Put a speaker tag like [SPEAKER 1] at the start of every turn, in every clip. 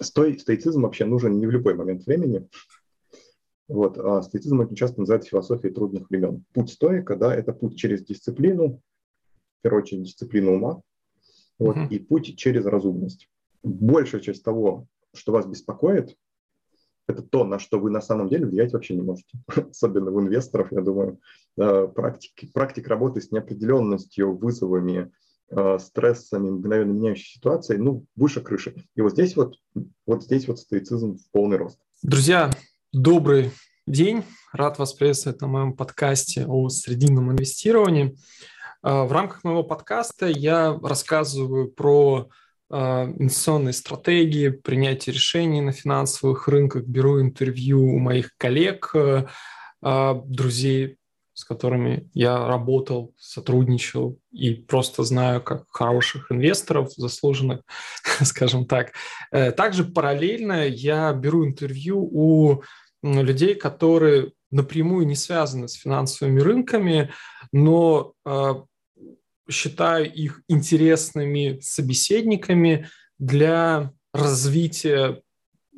[SPEAKER 1] Стой, стоицизм вообще нужен не в любой момент времени. Вот, а стоицизм очень часто называется философией трудных времен. Путь стоика, да, это путь через дисциплину, в первую очередь дисциплину ума, вот, uh-huh. и путь через разумность. Большая часть того, что вас беспокоит, это то, на что вы на самом деле влиять вообще не можете. Особенно в инвесторов, я думаю, практик, практик работы с неопределенностью, вызовами, стрессами, мгновенно меняющей ситуацией, ну, выше крыши. И вот здесь вот, вот здесь вот стоицизм в полный рост.
[SPEAKER 2] Друзья, добрый день. Рад вас приветствовать на моем подкасте о срединном инвестировании. Э, в рамках моего подкаста я рассказываю про а, инвестиционные стратегии, принятие решений на финансовых рынках, беру интервью у моих коллег, э, друзей, с которыми я работал, сотрудничал и просто знаю как хороших инвесторов, заслуженных, скажем так. Э, также параллельно я беру интервью у людей, которые напрямую не связаны с финансовыми рынками, но а, считаю их интересными собеседниками для развития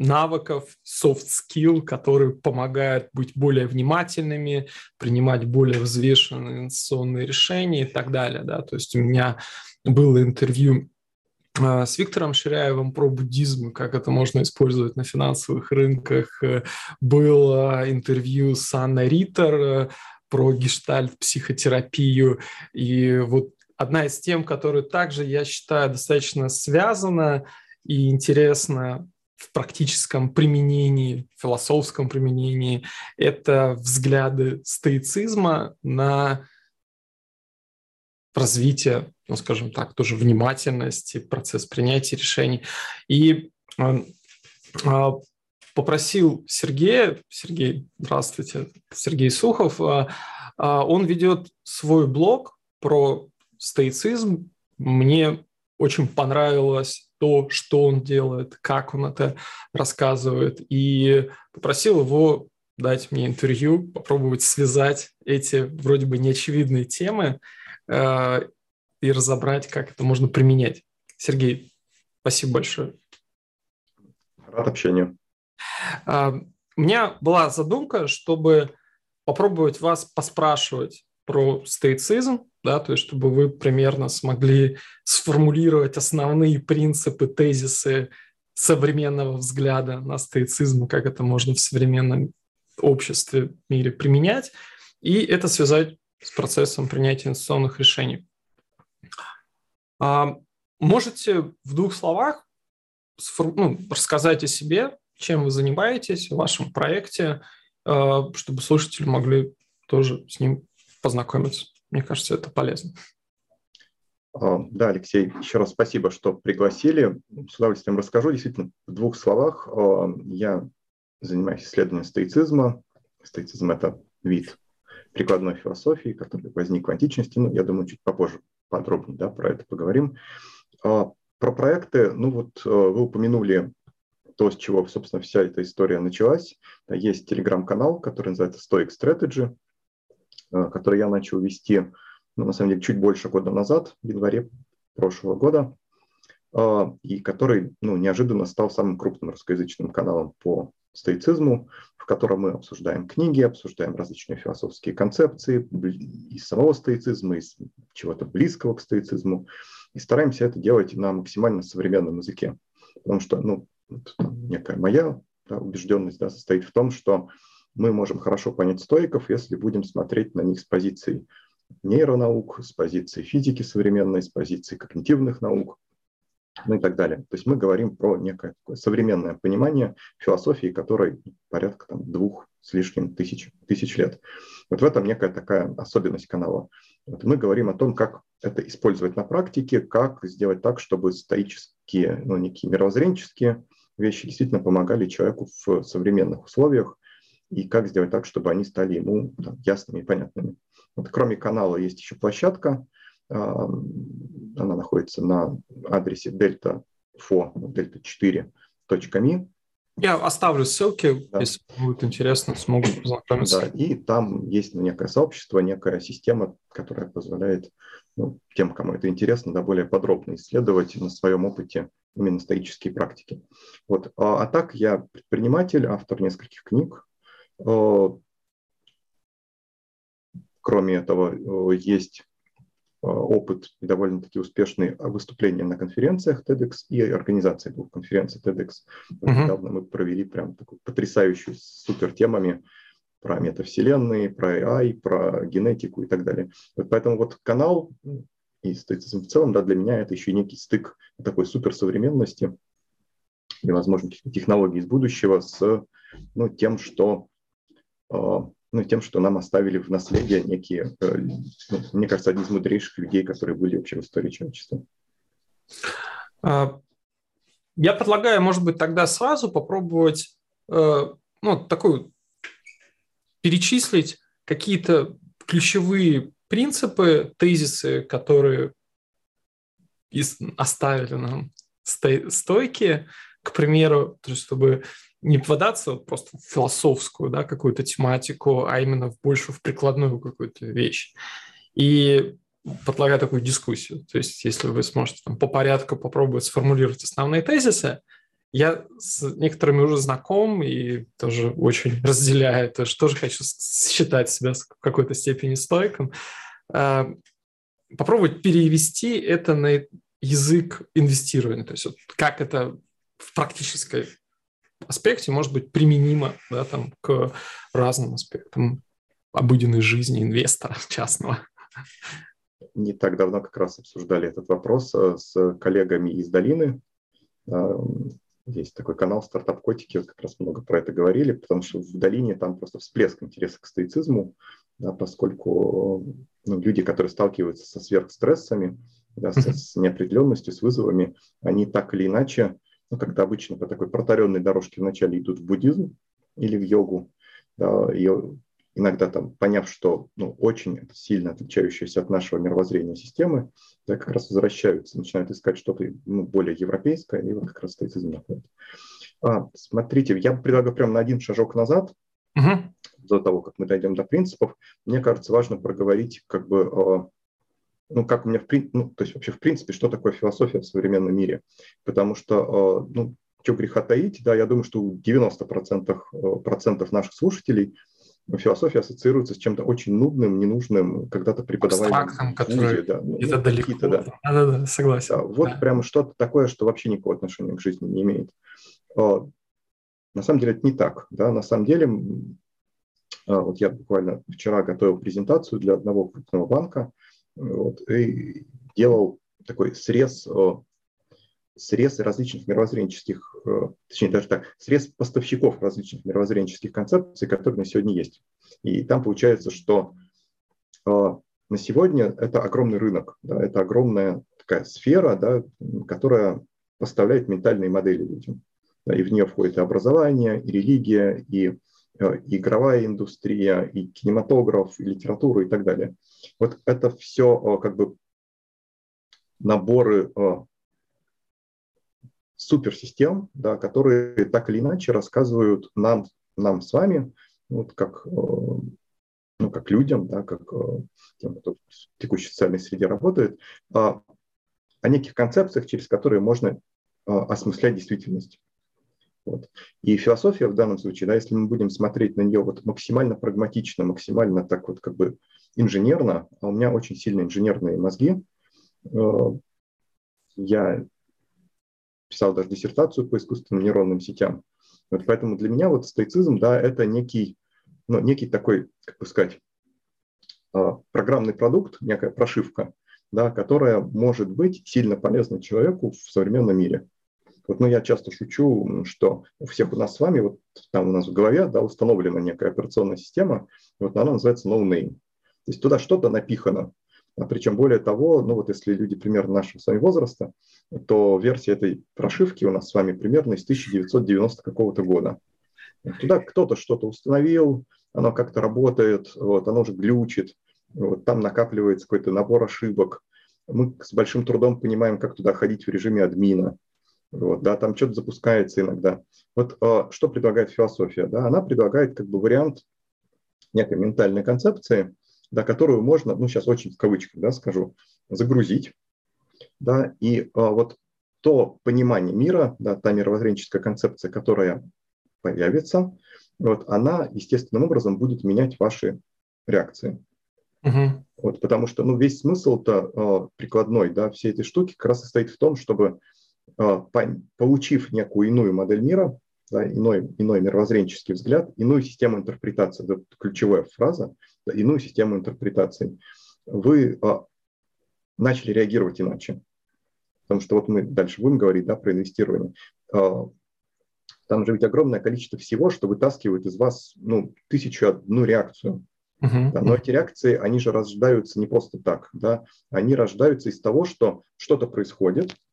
[SPEAKER 2] навыков, soft skill, которые помогают быть более внимательными, принимать более взвешенные инвестиционные решения и так далее. Да? То есть у меня было интервью а, с Виктором Ширяевым про буддизм, как это можно использовать на финансовых рынках. Было интервью с Анной Риттер э, про гештальт-психотерапию. И вот одна из тем, которую также, я считаю, достаточно связана и интересна в практическом применении, философском применении, это взгляды стоицизма на развитие, ну, скажем так, тоже внимательности, процесс принятия решений. И э, попросил Сергея, Сергей, здравствуйте, Сергей Сухов, э, он ведет свой блог про стоицизм. Мне очень понравилось то, что он делает, как он это рассказывает. И попросил его дать мне интервью, попробовать связать эти вроде бы неочевидные темы э, и разобрать, как это можно применять. Сергей, спасибо большое.
[SPEAKER 1] Рад общению.
[SPEAKER 2] Э, у меня была задумка, чтобы попробовать вас поспрашивать про стоицизм, да, то есть чтобы вы примерно смогли сформулировать основные принципы, тезисы современного взгляда на стоицизм, как это можно в современном обществе, мире применять, и это связать с процессом принятия инвестиционных решений. А, можете в двух словах ну, рассказать о себе, чем вы занимаетесь в вашем проекте, а, чтобы слушатели могли тоже с ним познакомиться. Мне кажется, это полезно.
[SPEAKER 1] А, да, Алексей, еще раз спасибо, что пригласили. С удовольствием расскажу. Действительно, в двух словах. А, я занимаюсь исследованием стоицизма. Стоицизм – это вид прикладной философии, который возник в античности. Ну, я думаю, чуть попозже подробнее да, про это поговорим. А, про проекты, ну вот вы упомянули то, с чего, собственно, вся эта история началась. Есть телеграм-канал, который называется Stoic Strategy – который я начал вести, ну, на самом деле, чуть больше года назад, в январе прошлого года, э, и который ну, неожиданно стал самым крупным русскоязычным каналом по стоицизму, в котором мы обсуждаем книги, обсуждаем различные философские концепции из самого стоицизма, из чего-то близкого к стоицизму, и стараемся это делать на максимально современном языке. Потому что ну, некая моя да, убежденность да, состоит в том, что мы можем хорошо понять стоиков, если будем смотреть на них с позиции нейронаук, с позиции физики современной, с позиции когнитивных наук, ну и так далее. То есть мы говорим про некое современное понимание философии, которой порядка там, двух с лишним тысяч, тысяч лет. Вот в этом некая такая особенность канала. Вот мы говорим о том, как это использовать на практике, как сделать так, чтобы стоические, ну, некие мировоззренческие вещи действительно помогали человеку в современных условиях, и как сделать так, чтобы они стали ему там, ясными и понятными. Вот, кроме канала есть еще площадка, она находится на адресе delta fo, delta4.me.
[SPEAKER 2] Я оставлю ссылки, да. если будет интересно, смогут познакомиться.
[SPEAKER 1] Да, и там есть некое сообщество, некая система, которая позволяет ну, тем, кому это интересно, да, более подробно исследовать на своем опыте именно стоические практики. Вот. А, а так я предприниматель, автор нескольких книг. Кроме этого, есть опыт и довольно-таки успешные выступления на конференциях TEDx и организация двух конференций TEDx. Uh-huh. Недавно мы провели прям такую потрясающую супер темами про метавселенные, про AI, про генетику и так далее. Вот поэтому вот канал и стоицизм в целом, да, для меня это еще некий стык такой суперсовременности и, возможно, технологий из будущего с ну, тем, что ну, тем, что нам оставили в наследие некие, э, ну, мне кажется, одни из мудрейших людей, которые были вообще в истории человечества.
[SPEAKER 2] А, я предлагаю, может быть, тогда сразу попробовать э, ну, такую перечислить какие-то ключевые принципы, тезисы, которые оставили нам стойки, к примеру, чтобы не вкладаться просто в философскую да, какую-то тематику, а именно больше в прикладную какую-то вещь. И предлагаю такую дискуссию. То есть, если вы сможете там, по порядку попробовать сформулировать основные тезисы, я с некоторыми уже знаком и тоже очень разделяю это, что же хочу считать себя в какой-то степени стойком. А, попробовать перевести это на язык инвестирования, то есть вот как это в практической аспекте может быть применимо да, там, к разным аспектам обыденной жизни инвестора частного.
[SPEAKER 1] Не так давно как раз обсуждали этот вопрос э, с коллегами из долины. Э, есть такой канал «Стартап Котики», вот как раз много про это говорили, потому что в долине там просто всплеск интереса к стоицизму, да, поскольку ну, люди, которые сталкиваются со сверхстрессами, да, с, с неопределенностью, с вызовами, они так или иначе ну, как-то обычно по такой протаренной дорожке вначале идут в буддизм или в йогу, да, и иногда там, поняв, что ну, очень сильно отличающиеся от нашего мировоззрения системы, да, как раз возвращаются, начинают искать что-то ну, более европейское, и вот как раз стоицизм находит. А, смотрите, я предлагаю прямо на один шажок назад, угу. до того, как мы дойдем до принципов. Мне кажется, важно проговорить как бы ну, как у меня, в, ну, то есть вообще, в принципе, что такое философия в современном мире. Потому что, э, ну, что греха таить, да, я думаю, что у 90% э, процентов наших слушателей философия ассоциируется с чем-то очень нудным, ненужным, когда-то преподавали
[SPEAKER 2] Абстрактным, который да, ну, это далеко. Да. да, да, согласен. Да,
[SPEAKER 1] вот
[SPEAKER 2] да.
[SPEAKER 1] прямо что-то такое, что вообще никакого отношения к жизни не имеет. Э, на самом деле это не так. Да? На самом деле, вот я буквально вчера готовил презентацию для одного крупного банка, вот, и делал такой срез, э, срез различных мировоззренческих, э, точнее даже так, срез поставщиков различных мировоззренческих концепций, которые на сегодня есть. И там получается, что э, на сегодня это огромный рынок, да, это огромная такая сфера, да, которая поставляет ментальные модели людям. Да, и в нее входит и образование, и религия, и и игровая индустрия, и кинематограф, и литература и так далее. Вот это все э, как бы наборы э, суперсистем, да, которые так или иначе рассказывают нам, нам с вами, вот как, э, ну, как людям, да, как тем, кто в текущей социальной среде работает, о неких концепциях, через которые можно осмыслять действительность. Вот. И философия в данном случае, да, если мы будем смотреть на нее вот максимально прагматично, максимально так вот как бы инженерно, а у меня очень сильно инженерные мозги, э, я писал даже диссертацию по искусственным нейронным сетям. Вот поэтому для меня вот стоицизм, да, это некий, ну, некий такой, как бы сказать, э, программный продукт, некая прошивка, да, которая может быть сильно полезна человеку в современном мире. Вот, ну, я часто шучу, что у всех у нас с вами, вот там у нас в голове да, установлена некая операционная система, вот она называется no. То есть туда что-то напихано. А причем более того, ну вот если люди примерно нашего с вами возраста, то версия этой прошивки у нас с вами примерно из 1990 какого-то года. Туда кто-то что-то установил, оно как-то работает, вот, оно уже глючит, вот, там накапливается какой-то набор ошибок. Мы с большим трудом понимаем, как туда ходить в режиме админа. Вот, да, там что-то запускается иногда. Вот э, что предлагает философия? Да? Она предлагает как бы вариант некой ментальной концепции, да, которую можно, ну сейчас очень в кавычках да, скажу, загрузить, да, и а, вот то понимание мира, да, та мировоззренческая концепция, которая появится, вот, она естественным образом будет менять ваши реакции. Угу. Вот, потому что ну, весь смысл-то э, прикладной да, всей этой штуки как раз состоит в том, чтобы, э, получив некую иную модель мира, да, иной, иной мировоззренческий взгляд, иную систему интерпретации, это ключевая фраза, да, иную систему интерпретации, вы э, начали реагировать иначе. Потому что вот мы дальше будем говорить да, про инвестирование. Э, там же ведь огромное количество всего, что вытаскивает из вас ну, тысячу одну реакцию. Uh-huh. Да, но эти реакции, они же рождаются не просто так, да, они рождаются из того, что что-то происходит, а,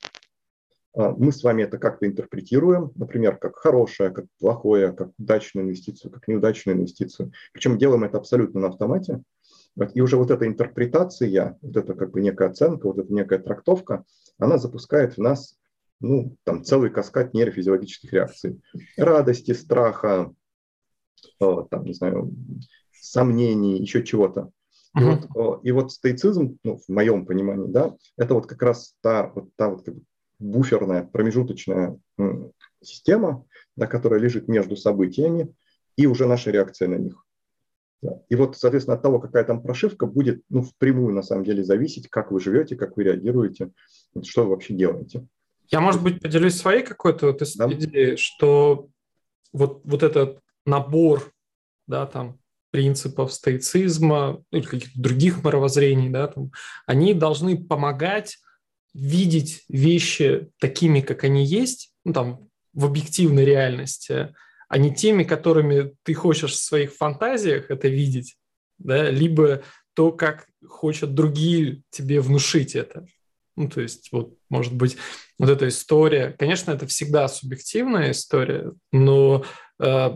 [SPEAKER 1] мы с вами это как-то интерпретируем, например, как хорошее, как плохое, как удачную инвестицию, как неудачную инвестицию. Причем делаем это абсолютно на автомате. И уже вот эта интерпретация, вот эта как бы некая оценка, вот эта некая трактовка, она запускает в нас ну, там целый каскад нейрофизиологических реакций. Радости, страха, там, не знаю, сомнений, еще чего-то. И, uh-huh. вот, и вот стоицизм, ну, в моем понимании, да, это вот как раз та вот, та вот как бы буферная, промежуточная система, да, которая лежит между событиями и уже наша реакция на них. Да. И вот, соответственно, от того, какая там прошивка, будет ну, впрямую на самом деле зависеть, как вы живете, как вы реагируете, что вы вообще делаете.
[SPEAKER 2] Я, может быть, поделюсь своей какой-то вот да. идеей, что вот, вот этот набор, да, там, принципов стоицизма ну, или каких-то других мировоззрений, да, там, они должны помогать видеть вещи такими, как они есть, ну, там, в объективной реальности, а не теми, которыми ты хочешь в своих фантазиях это видеть, да, либо то, как хотят другие тебе внушить это. Ну, то есть, вот, может быть, вот эта история, конечно, это всегда субъективная история, но э,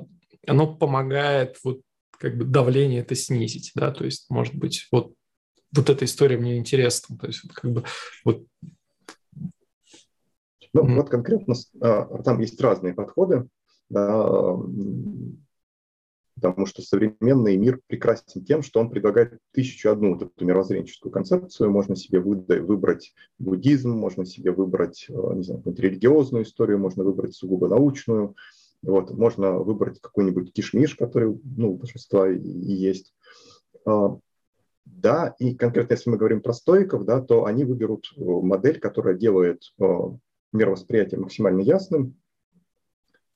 [SPEAKER 2] оно помогает вот как бы давление это снизить, да, то есть, может быть, вот вот эта история мне интересна, то есть, как бы вот.
[SPEAKER 1] Ну, mm-hmm. вот конкретно а, там есть разные подходы, да, потому что современный мир прекрасен тем, что он предлагает тысячу одну вот эту мировоззренческую концепцию. Можно себе выбрать буддизм, можно себе выбрать, э, не знаю, религиозную историю, можно выбрать сугубо научную, вот, можно выбрать какой-нибудь кишмиш, который ну, у большинства и есть. Да, и конкретно если мы говорим про стоиков, да, то они выберут э, модель, которая делает э, мировосприятие максимально ясным,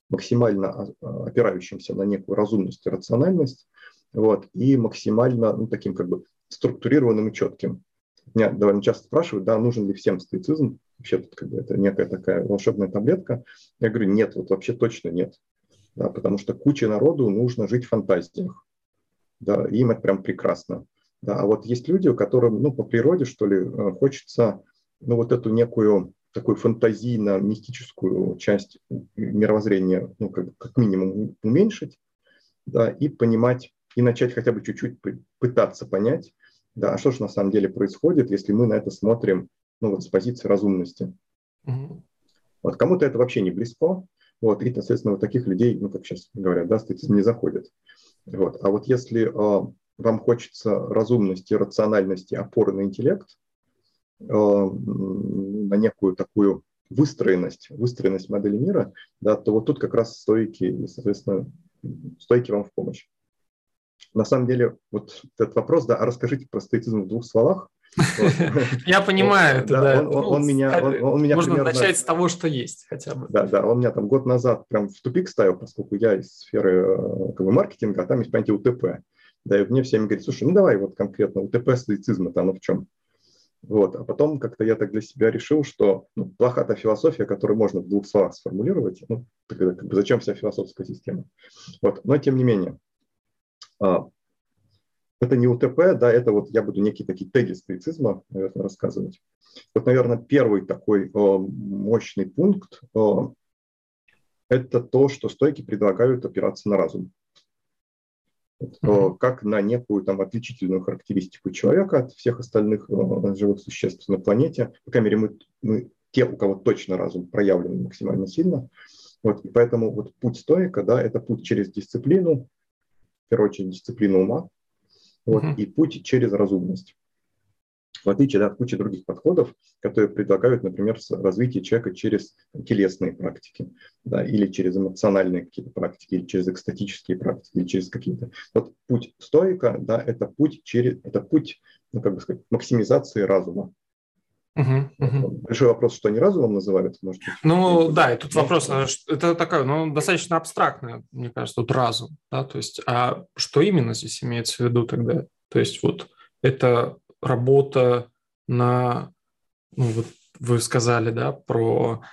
[SPEAKER 1] максимально а, а, опирающимся на некую разумность и рациональность, вот, и максимально ну, таким как бы структурированным и четким. Меня довольно часто спрашивают, да, нужен ли всем стоицизм, вообще тут как бы это некая такая волшебная таблетка. Я говорю, нет, вот вообще точно нет, да, потому что куче народу нужно жить в фантазиях, да, им это прям прекрасно. Да, а вот есть люди, у которых, ну, по природе, что ли, э, хочется, ну, вот эту некую такую фантазийно-мистическую часть мировоззрения, ну, как, как минимум, уменьшить, да, и понимать, и начать хотя бы чуть-чуть пытаться понять, да, а что же на самом деле происходит, если мы на это смотрим, ну, вот с позиции разумности. Mm-hmm. Вот кому-то это вообще не близко, вот, и, соответственно, вот таких людей, ну, как сейчас говорят, да, не заходит. Вот. А вот если э, вам хочется разумности, рациональности, опоры на интеллект, Э, на некую такую выстроенность, выстроенность модели мира, да, то вот тут как раз стойки, и, соответственно, стойки вам в помощь. На самом деле, вот этот вопрос, да, а расскажите про стоицизм в двух словах.
[SPEAKER 2] Я понимаю это, да.
[SPEAKER 1] Он меня
[SPEAKER 2] Можно начать с того, что есть хотя бы.
[SPEAKER 1] Да, да, он меня там год назад прям в тупик ставил, поскольку я из сферы э, маркетинга, а там есть понятие УТП. Да, и мне всеми говорит, слушай, ну давай вот конкретно УТП стоицизма-то оно в чем? Вот. А потом как-то я так для себя решил, что ну, плоха та философия, которую можно в двух словах сформулировать. Ну, тогда, как бы, зачем вся философская система? Вот. Но тем не менее, а, это не УТП, да, это вот я буду некие такие теги стоицизма, наверное, рассказывать. Вот, наверное, первый такой о, мощный пункт о, это то, что стойки предлагают опираться на разум. Как на некую там отличительную характеристику человека от всех остальных э, живых существ на планете. По крайней мере, мы, мы те, у кого точно разум проявлен максимально сильно. Вот, и поэтому вот путь стоика, да, это путь через дисциплину, в первую очередь дисциплину ума, вот, mm-hmm. и путь через разумность. В отличие да, от кучи других подходов, которые предлагают, например, развитие человека через телесные практики, да, или через эмоциональные какие-то практики, или через экстатические практики, или через какие-то. Вот путь стоика, да, это путь через, это путь, ну, как бы сказать, максимизации разума. Uh-huh, uh-huh. Большой вопрос, что они разумом называют, может быть.
[SPEAKER 2] Ну да, и тут вопрос, а это такое, ну достаточно абстрактное, мне кажется, тут разум, да, то есть, а что именно здесь имеется в виду тогда? То есть вот это работа на, ну вот вы сказали, да, про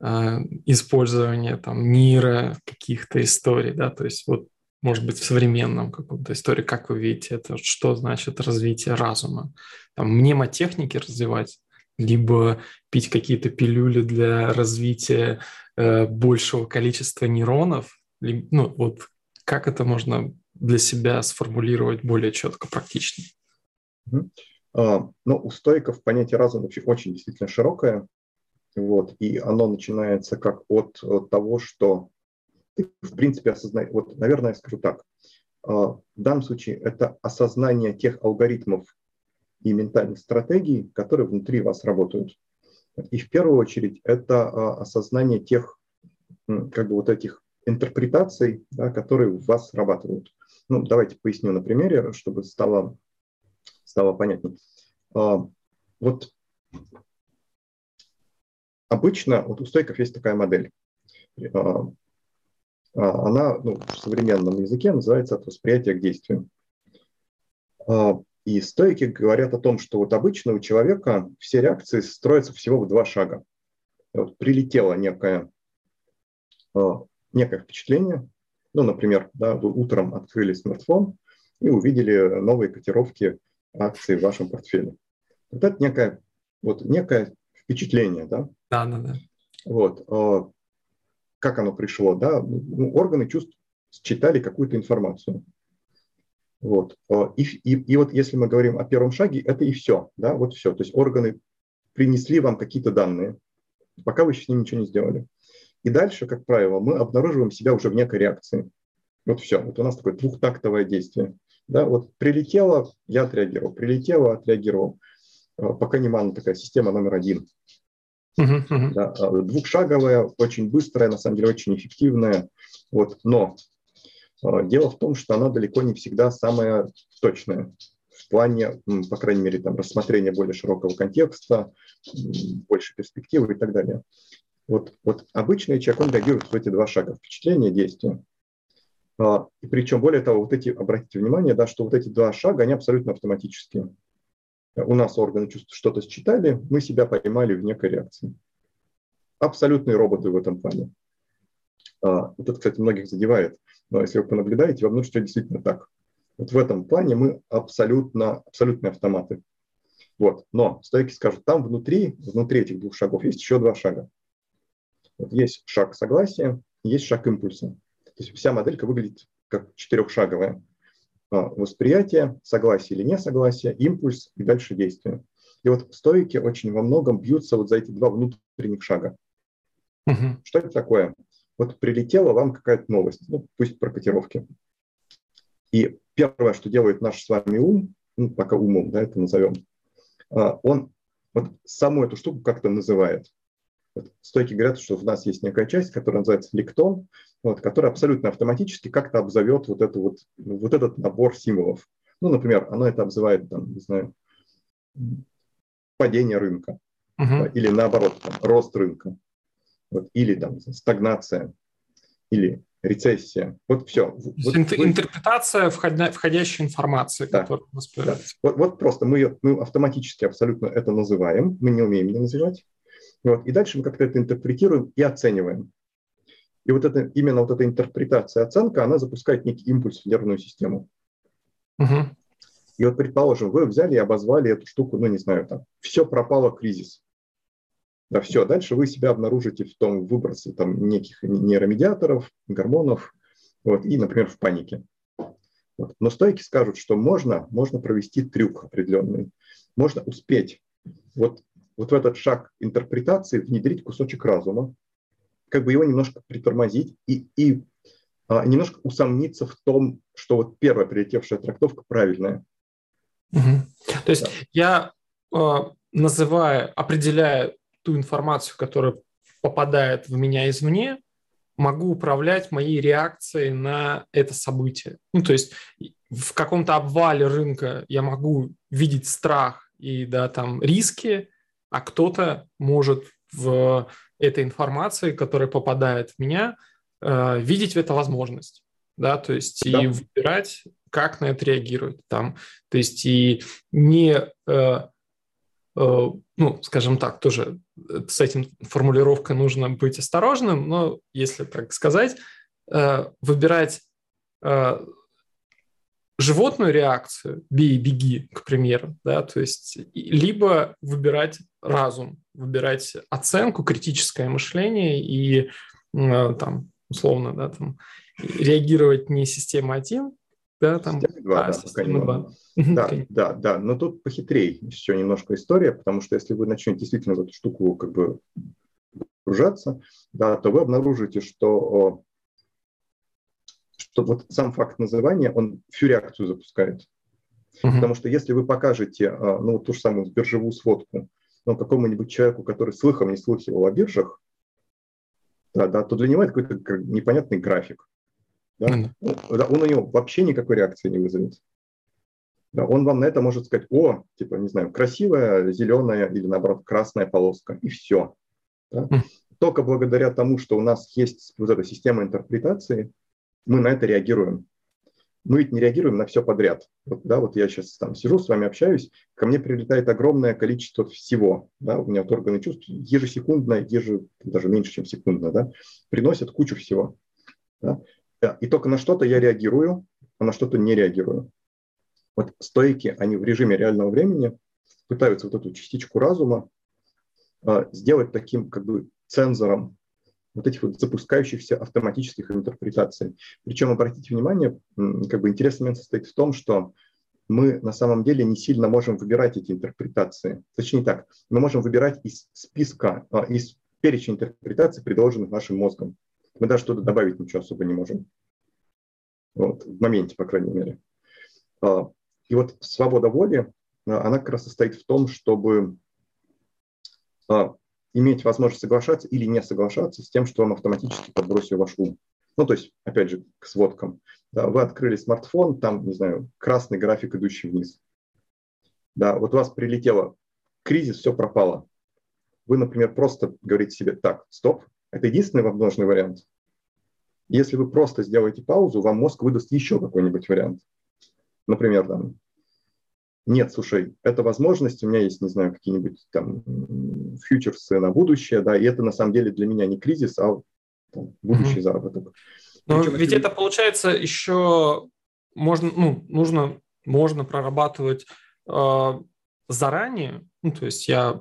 [SPEAKER 2] э, использование там мира, каких-то историй, да, то есть вот может быть, в современном каком-то истории, как вы видите это, что значит развитие разума? Там мнемотехники развивать, либо пить какие-то пилюли для развития э, большего количества нейронов, либо, ну вот как это можно для себя сформулировать более четко, практично?
[SPEAKER 1] А, ну, у стоиков понятие разума вообще очень действительно широкое, вот, и оно начинается как от, от того, что ты, в принципе, осознаешь, вот, наверное, я скажу так, а, в данном случае это осознание тех алгоритмов и ментальных стратегий, которые внутри вас работают. И в первую очередь это а, осознание тех, как бы вот этих интерпретаций, да, которые в вас срабатывают. Ну, давайте поясню на примере, чтобы стало стало понятнее. А, вот обычно вот у стойков есть такая модель. А, а, она ну, в современном языке называется от восприятия к действию. И стойки говорят о том, что вот обычно у человека все реакции строятся всего в два шага. Вот прилетело некое, некое впечатление, ну, например, да, вы утром открыли смартфон и увидели новые котировки акции в вашем портфеле. Вот это некое, вот некое впечатление, да?
[SPEAKER 2] Да, да, да.
[SPEAKER 1] Вот. А, как оно пришло, да? Ну, органы чувств считали какую-то информацию. Вот. А, и, и, и вот если мы говорим о первом шаге, это и все, да, вот все. То есть органы принесли вам какие-то данные, пока вы еще с ним ничего не сделали. И дальше, как правило, мы обнаруживаем себя уже в некой реакции. Вот все. Вот у нас такое двухтактовое действие. Да, вот прилетело, я отреагировал, прилетело, отреагировал. А, Пока не мана такая система номер один. Uh-huh, uh-huh. Да, а, двухшаговая, очень быстрая, на самом деле очень эффективная. Вот, но а, дело в том, что она далеко не всегда самая точная в плане, по крайней мере, там, рассмотрения более широкого контекста, больше перспективы и так далее. Вот, вот обычный человек, он реагирует в эти два шага. Впечатление, действие. А, и причем, более того, вот эти, обратите внимание, да, что вот эти два шага, они абсолютно автоматические. У нас органы чувств что-то считали, мы себя поймали в некой реакции. Абсолютные роботы в этом плане. А, это, кстати, многих задевает. Но если вы понаблюдаете, вам нужно, что действительно так. Вот в этом плане мы абсолютно, абсолютные автоматы. Вот. Но стойки скажут, там внутри, внутри этих двух шагов есть еще два шага. Вот есть шаг согласия, есть шаг импульса. То есть вся моделька выглядит как четырехшаговая. А, восприятие, согласие или несогласие, импульс и дальше действие. И вот стойки очень во многом бьются вот за эти два внутренних шага. Угу. Что это такое? Вот прилетела вам какая-то новость, ну, пусть про котировки. И первое, что делает наш с вами ум, ну, пока умом, да, это назовем, а, он вот саму эту штуку как-то называет. Вот стойки говорят, что у нас есть некая часть, которая называется лектон, вот, которая абсолютно автоматически как-то обзовет вот, эту вот, вот этот набор символов. Ну, например, оно это обзывает, там, не знаю, падение рынка, uh-huh. или наоборот, там, рост рынка, вот, или там, стагнация, или рецессия. Вот все. Вот,
[SPEAKER 2] Интерпретация входя, входящей информации,
[SPEAKER 1] да, которая да. Вот, вот просто мы, ее, мы автоматически абсолютно это называем, мы не умеем ее называть. Вот. И дальше мы как-то это интерпретируем и оцениваем. И вот это, именно вот эта интерпретация, оценка, она запускает некий импульс в нервную систему. Угу. И вот, предположим, вы взяли и обозвали эту штуку, ну, не знаю, там, все пропало, кризис. Да, все, дальше вы себя обнаружите в том выбросе там, неких нейромедиаторов, гормонов, вот, и, например, в панике. Вот. Но стойки скажут, что можно, можно провести трюк определенный, можно успеть вот вот в этот шаг интерпретации внедрить кусочек разума, как бы его немножко притормозить и, и а, немножко усомниться в том, что вот первая прилетевшая трактовка правильная.
[SPEAKER 2] Угу. То есть да. я называя, определяя ту информацию, которая попадает в меня извне, могу управлять моей реакцией на это событие. Ну, то есть в каком-то обвале рынка я могу видеть страх и да, там риски, а кто-то может в этой информации, которая попадает в меня, э, видеть в это возможность. Да, то есть да. и выбирать, как на это реагировать. Там, то есть и не э, Э, ну, скажем так, тоже с этим формулировкой нужно быть осторожным, но если так сказать, э, выбирать животную реакцию, бей, беги, к примеру, да, то есть либо выбирать разум, выбирать оценку, критическое мышление и там, условно, да, там, реагировать не система 1,
[SPEAKER 1] да, там, система 2, а, да, система 2. Да, да, да, но тут похитрее еще немножко история, потому что если вы начнете действительно в эту штуку как бы погружаться, да, то вы обнаружите, что, что вот сам факт называния, он всю реакцию запускает. Uh-huh. Потому что если вы покажете а, ну, ту же самую биржевую сводку ну, какому-нибудь человеку, который слыхом не слыхивал о биржах, да, да, то для него это какой-то непонятный график. Да? Uh-huh. Он у него вообще никакой реакции не вызовет. Да, он вам на это может сказать, о, типа, не знаю, красивая зеленая или, наоборот, красная полоска, и все. Да? Mm. Только благодаря тому, что у нас есть вот эта система интерпретации, мы на это реагируем. Мы ведь не реагируем на все подряд. Вот, да, вот я сейчас там сижу, с вами общаюсь, ко мне прилетает огромное количество всего. Да, у меня вот органы чувств ежесекундно, еже, даже меньше, чем секундно, да, приносят кучу всего. Да? И только на что-то я реагирую, а на что-то не реагирую. Вот стойки, они в режиме реального времени пытаются вот эту частичку разума а, сделать таким как бы цензором вот этих вот запускающихся автоматических интерпретаций. Причем, обратите внимание, как бы интересный момент состоит в том, что мы на самом деле не сильно можем выбирать эти интерпретации. Точнее так, мы можем выбирать из списка, а, из перечня интерпретаций, предложенных нашим мозгом. Мы даже что-то добавить ничего особо не можем. Вот, в моменте, по крайней мере. А, и вот свобода воли, а, она как раз состоит в том, чтобы иметь возможность соглашаться или не соглашаться с тем, что он автоматически подбросил ваш ум. Ну, то есть, опять же, к сводкам. Да, вы открыли смартфон, там, не знаю, красный график, идущий вниз. Да, вот у вас прилетело кризис, все пропало. Вы, например, просто говорите себе, так, стоп, это единственный возможный вариант. Если вы просто сделаете паузу, вам мозг выдаст еще какой-нибудь вариант. Например, там, нет, слушай, это возможность, у меня есть, не знаю, какие-нибудь там фьючерсы на будущее, да, и это на самом деле для меня не кризис, а там, будущий mm-hmm. заработок.
[SPEAKER 2] Но Причем, ведь это... это получается еще можно, ну, нужно, можно прорабатывать э, заранее, ну, то есть я,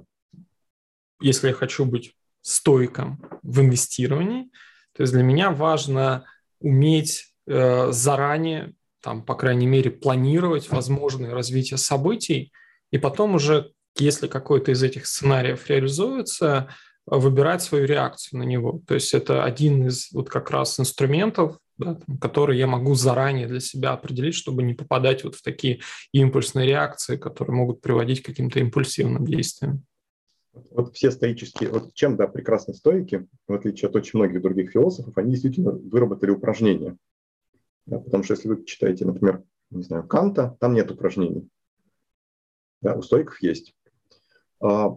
[SPEAKER 2] если я хочу быть стойком в инвестировании, то есть для меня важно уметь э, заранее там, по крайней мере, планировать возможное развитие событий, и потом уже, если какой-то из этих сценариев реализуется, выбирать свою реакцию на него. То есть это один из вот как раз инструментов, да, там, которые я могу заранее для себя определить, чтобы не попадать вот в такие импульсные реакции, которые могут приводить к каким-то импульсивным действиям.
[SPEAKER 1] Вот все стоические, вот чем, да, прекрасны стойки, в отличие от очень многих других философов, они действительно выработали упражнения. Да, потому что если вы читаете, например, не знаю, Канта, там нет упражнений. Да, у стойков есть. А,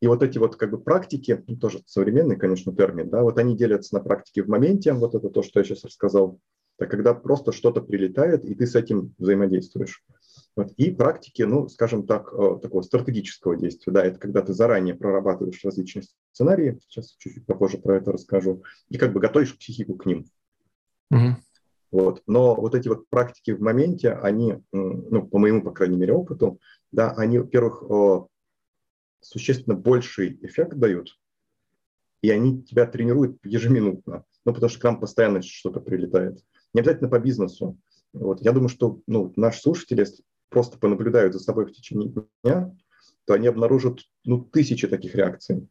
[SPEAKER 1] и вот эти вот как бы практики, ну, тоже современный, конечно, термин, да, вот они делятся на практики в моменте, вот это то, что я сейчас рассказал, это когда просто что-то прилетает, и ты с этим взаимодействуешь. Вот. И практики, ну, скажем так, э, такого стратегического действия, да, это когда ты заранее прорабатываешь различные сценарии, сейчас чуть-чуть попозже про это расскажу, и как бы готовишь психику к ним. Угу. Вот. Но вот эти вот практики в моменте, они, ну, по моему, по крайней мере, опыту, да, они, во-первых, существенно больший эффект дают, и они тебя тренируют ежеминутно, ну, потому что к нам постоянно что-то прилетает. Не обязательно по бизнесу. Вот. Я думаю, что ну, наши слушатели, если просто понаблюдают за собой в течение дня, то они обнаружат ну, тысячи таких реакций.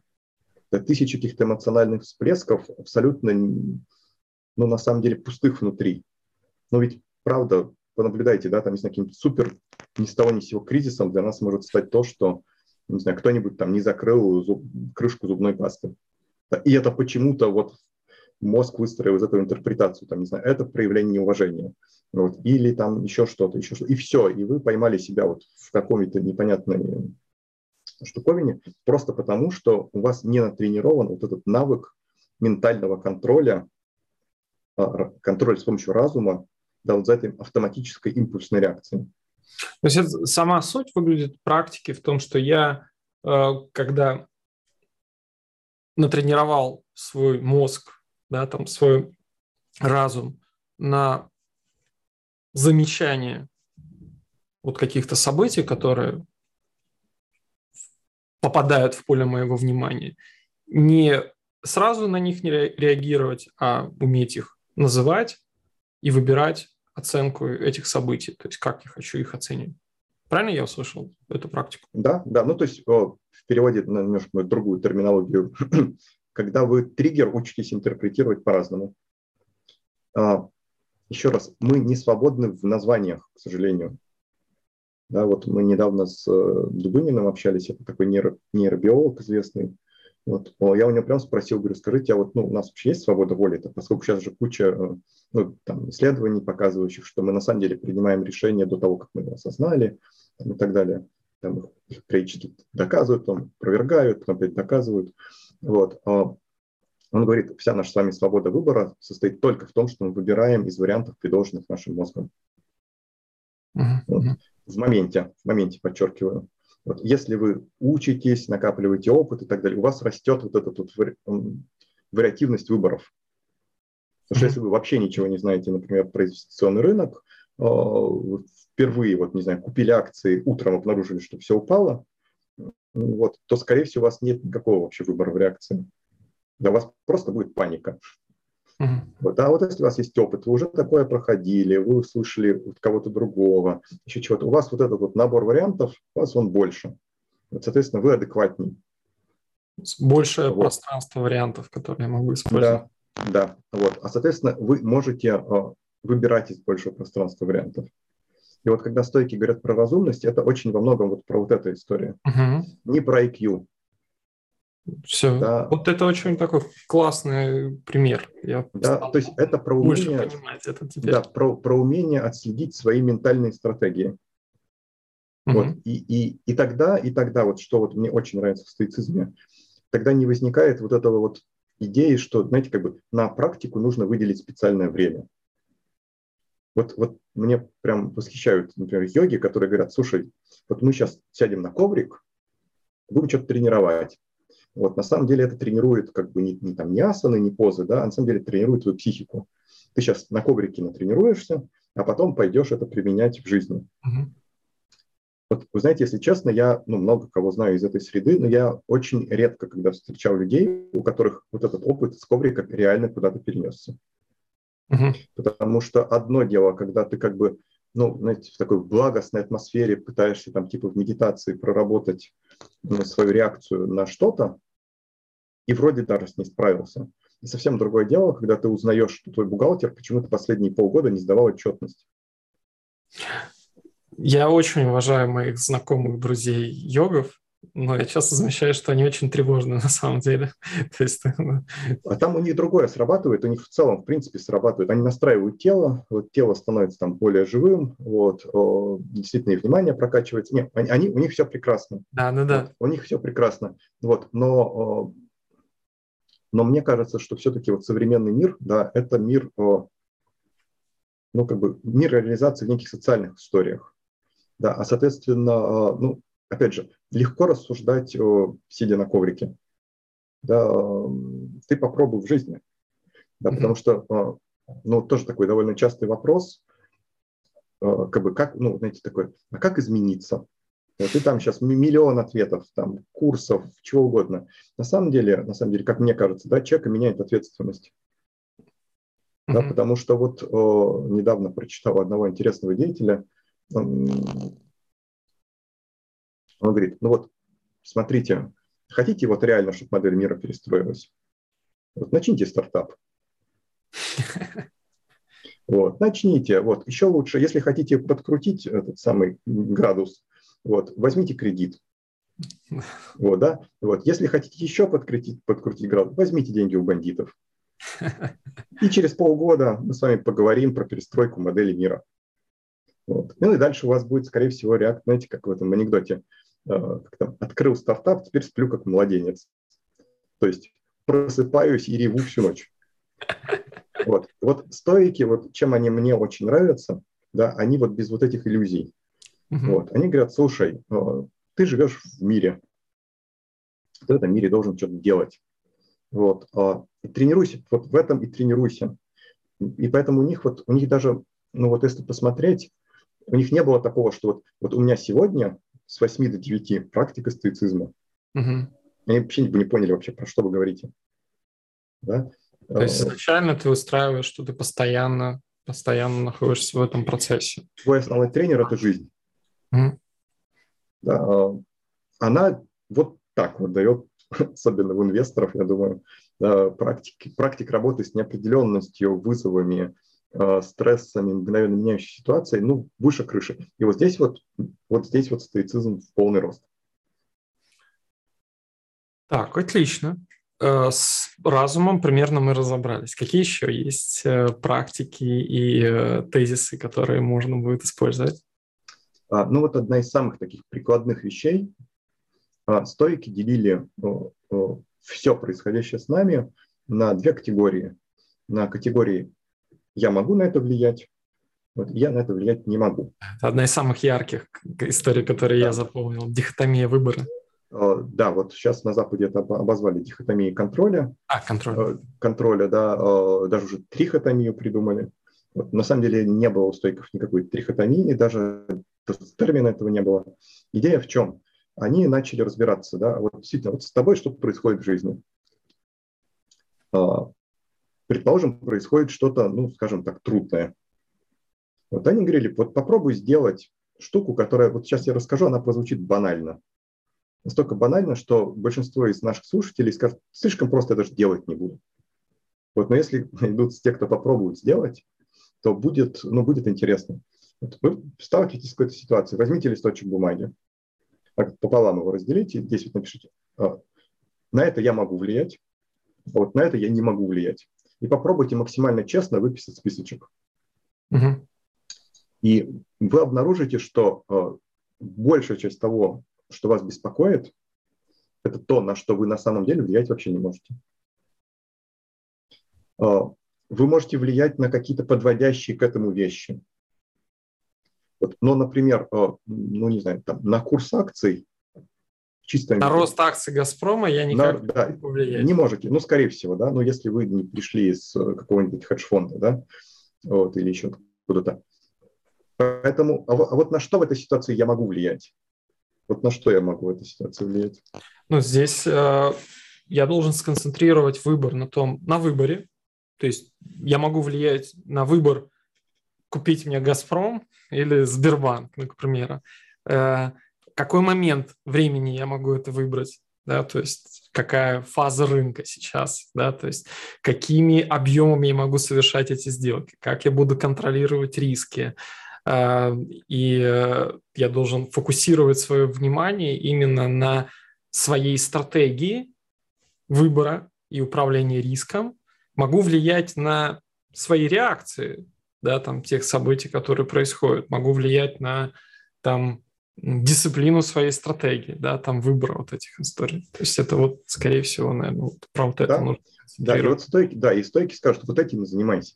[SPEAKER 1] Тысячи каких-то эмоциональных всплесков, абсолютно, ну, на самом деле, пустых внутри. Но ведь, правда, понаблюдайте, да, там есть каким-то супер ни с того ни с сего кризисом для нас может стать то, что не знаю, кто-нибудь там не закрыл зуб, крышку зубной пасты. И это почему-то вот мозг выстроил из этого интерпретацию, там, не знаю, это проявление неуважения. Вот, или там еще что-то, еще что-то. И все, и вы поймали себя вот в каком-то непонятной штуковине, просто потому, что у вас не натренирован вот этот навык ментального контроля, а, контроль с помощью разума, да, вот за этой автоматической импульсной реакцией.
[SPEAKER 2] То есть это, сама суть выглядит практики в том, что я, э, когда натренировал свой мозг, да, там свой разум на замечание вот каких-то событий, которые попадают в поле моего внимания, не сразу на них не реагировать, а уметь их называть и выбирать оценку этих событий, то есть как я хочу их оценивать. Правильно я услышал эту практику?
[SPEAKER 1] Да, да. Ну, то есть в переводе на немножко другую терминологию, когда вы триггер учитесь интерпретировать по-разному. А, еще раз, мы не свободны в названиях, к сожалению. Да, вот мы недавно с э, Дубыниным общались, это такой нейро, нейробиолог известный. Вот, я у него прям спросил, говорю, скажите, а вот ну, у нас вообще есть свобода воли, -то, поскольку сейчас же куча э, ну, там, исследований, показывающих, что мы на самом деле принимаем решения до того, как мы его осознали там, и так далее. Там их периодически доказывают, потом опровергают, потом опять доказывают. Вот. А он говорит, вся наша с вами свобода выбора состоит только в том, что мы выбираем из вариантов, предложенных нашим мозгом. Uh-huh. Вот. В моменте, в моменте, подчеркиваю. Вот. Если вы учитесь, накапливаете опыт и так далее, у вас растет вот эта вот вариативность выборов. Потому что если вы вообще ничего не знаете, например, про инвестиционный рынок, а, впервые, вот, не знаю, купили акции, утром обнаружили, что все упало, вот, то, скорее всего, у вас нет никакого вообще выбора в реакции. Да, у вас просто будет паника. Uh-huh. Вот, а вот если у вас есть опыт, вы уже такое проходили, вы услышали кого-то другого, еще чего-то, у вас вот этот вот набор вариантов, у вас он больше. Вот, соответственно, вы адекватнее.
[SPEAKER 2] Большее вот. пространство вариантов, которые я могу использовать.
[SPEAKER 1] Да, да. Вот. А, соответственно, вы можете а, выбирать из большего пространства вариантов. И вот когда стойки говорят про разумность, это очень во многом вот про вот эту историю. Uh-huh. Не про IQ.
[SPEAKER 2] Все. Да. Вот это очень такой классный пример.
[SPEAKER 1] Я да, то есть это про умение, понимать это теперь. Да, про, про умение отследить свои ментальные стратегии. Угу. Вот, и, и, и тогда, и тогда, вот что вот мне очень нравится в стоицизме, тогда не возникает вот этого вот идеи, что, знаете, как бы на практику нужно выделить специальное время. Вот, вот мне прям восхищают, например, йоги, которые говорят, слушай, вот мы сейчас сядем на коврик, будем что-то тренировать. Вот, на самом деле это тренирует как бы не, не, там, не асаны, не позы, да, а на самом деле тренирует твою психику. Ты сейчас на коврике натренируешься, а потом пойдешь это применять в жизни. Uh-huh. Вот, вы знаете, если честно, я ну, много кого знаю из этой среды, но я очень редко, когда встречал людей, у которых вот этот опыт с коврика реально куда-то перенесся. Uh-huh. Потому что одно дело, когда ты как бы, ну, знаете, в такой благостной атмосфере пытаешься там типа в медитации проработать свою реакцию на что-то, и вроде даже с ней справился. И совсем другое дело, когда ты узнаешь, что твой бухгалтер почему-то последние полгода не сдавал отчетность.
[SPEAKER 2] Я очень уважаю моих знакомых друзей йогов, но я часто замечаю, что они очень тревожны на самом деле. То есть,
[SPEAKER 1] ну, а там у них другое срабатывает, у них в целом, в принципе, срабатывает. Они настраивают тело, вот тело становится там более живым, вот, о, действительно и внимание прокачивается. Нет, они, они, у них все прекрасно.
[SPEAKER 2] Да, ну да.
[SPEAKER 1] Вот, у них все прекрасно. Вот, но, но мне кажется, что все-таки вот современный мир, да, это мир, ну, как бы мир реализации в неких социальных историях. Да, а, соответственно, ну, опять же, легко рассуждать, сидя на коврике. Да, ты попробуй в жизни. Да, mm-hmm. Потому что, а, ну, тоже такой довольно частый вопрос, а, как бы, как, ну, знаете, такой, а как измениться? Ты там сейчас миллион ответов, там, курсов, чего угодно. На самом деле, на самом деле, как мне кажется, да, человека меняет ответственность. Mm-hmm. Да, потому что вот о, недавно прочитал одного интересного деятеля, он говорит, ну вот, смотрите, хотите вот реально, чтобы модель мира перестроилась? Вот начните стартап. Вот, начните. Вот, еще лучше, если хотите подкрутить этот самый градус, вот, возьмите кредит. Вот, да? Вот. Если хотите еще подкрутить, подкрутить градус, возьмите деньги у бандитов. И через полгода мы с вами поговорим про перестройку модели мира. Вот. Ну и дальше у вас будет, скорее всего, реакция, знаете, как в этом анекдоте. Э, там, открыл стартап, теперь сплю как младенец. То есть просыпаюсь и реву всю ночь. Вот, вот стойки, вот чем они мне очень нравятся, да, они вот без вот этих иллюзий. Uh-huh. Вот, они говорят, слушай, э, ты живешь в мире, ты в этом мире должен что-то делать. Вот, а, и тренируйся, вот в этом и тренируйся. И поэтому у них вот, у них даже, ну вот если посмотреть, у них не было такого, что вот, вот у меня сегодня с 8 до 9 практика стоицизма. Uh-huh. Они вообще не, поняли вообще, про что вы говорите.
[SPEAKER 2] Да? То есть э, изначально ты устраиваешь, что ты постоянно, постоянно находишься в этом процессе.
[SPEAKER 1] Твой основной тренер – это жизнь. Mm. Да, а, она вот так вот дает, особенно в инвесторов, я думаю, практики, практик работы с неопределенностью, вызовами, стрессами, мгновенно меняющей ситуацией, ну, выше крыши. И вот здесь вот, вот здесь вот стоицизм в полный рост.
[SPEAKER 2] Так, отлично. Э, с разумом примерно мы разобрались. Какие еще есть э, практики и э, тезисы, которые можно будет использовать?
[SPEAKER 1] А, ну вот одна из самых таких прикладных вещей. А, стойки делили все происходящее с нами на две категории. На категории «я могу на это влиять», вот, «я на это влиять не могу».
[SPEAKER 2] Это одна из самых ярких историй, которые да. я запомнил. Дихотомия выбора.
[SPEAKER 1] Э, да, вот сейчас на Западе это обозвали дихотомией контроля.
[SPEAKER 2] А, контроль.
[SPEAKER 1] Э, контроля, да, э, даже уже трихотомию придумали. Вот, на самом деле не было у стойков никакой трихотомии, даже термина этого не было. Идея в чем? Они начали разбираться, да, вот действительно, вот с тобой что-то происходит в жизни. Предположим, происходит что-то, ну, скажем так, трудное. Вот они говорили, вот попробуй сделать штуку, которая, вот сейчас я расскажу, она прозвучит банально настолько банально, что большинство из наших слушателей скажут, слишком просто я даже делать не буду. Вот, но если идут те, кто попробует сделать, то будет, ну, будет интересно. Вот вы сталкиваетесь с какой-то ситуацией, возьмите листочек бумаги, так, пополам его разделите, здесь вот напишите, а, на это я могу влиять, а вот на это я не могу влиять. И попробуйте максимально честно выписать списочек. Угу. И вы обнаружите, что э, большая часть того, что вас беспокоит, это то, на что вы на самом деле влиять вообще не можете. А, вы можете влиять на какие-то подводящие к этому вещи. Вот, но, например, а, ну не знаю, там, на курс акций
[SPEAKER 2] чисто... На рост акций «Газпрома» я никак на, да, не.
[SPEAKER 1] Не можете, ну, скорее всего, да, но если вы не пришли из э, какого-нибудь хедж-фонда, да, вот, или еще куда-то. Поэтому, а, а вот на что в этой ситуации я могу влиять? Вот на что я могу в этой ситуации влиять?
[SPEAKER 2] Ну, здесь э, я должен сконцентрировать выбор на том, на выборе. То есть я могу влиять на выбор купить мне «Газпром» или Сбербанк, ну, к примеру. Э, какой момент времени я могу это выбрать? Да, то есть какая фаза рынка сейчас, да, то есть какими объемами я могу совершать эти сделки, как я буду контролировать риски, а, и э, я должен фокусировать свое внимание именно на своей стратегии выбора и управления риском, могу влиять на свои реакции, да, там, тех событий, которые происходят, могу влиять на там, дисциплину своей стратегии, да, там выбора вот этих историй. То есть это вот, скорее всего, наверное, вот про вот это нужно.
[SPEAKER 1] Да, и вот стойки, да, и стойки скажут, вот этим и занимайся.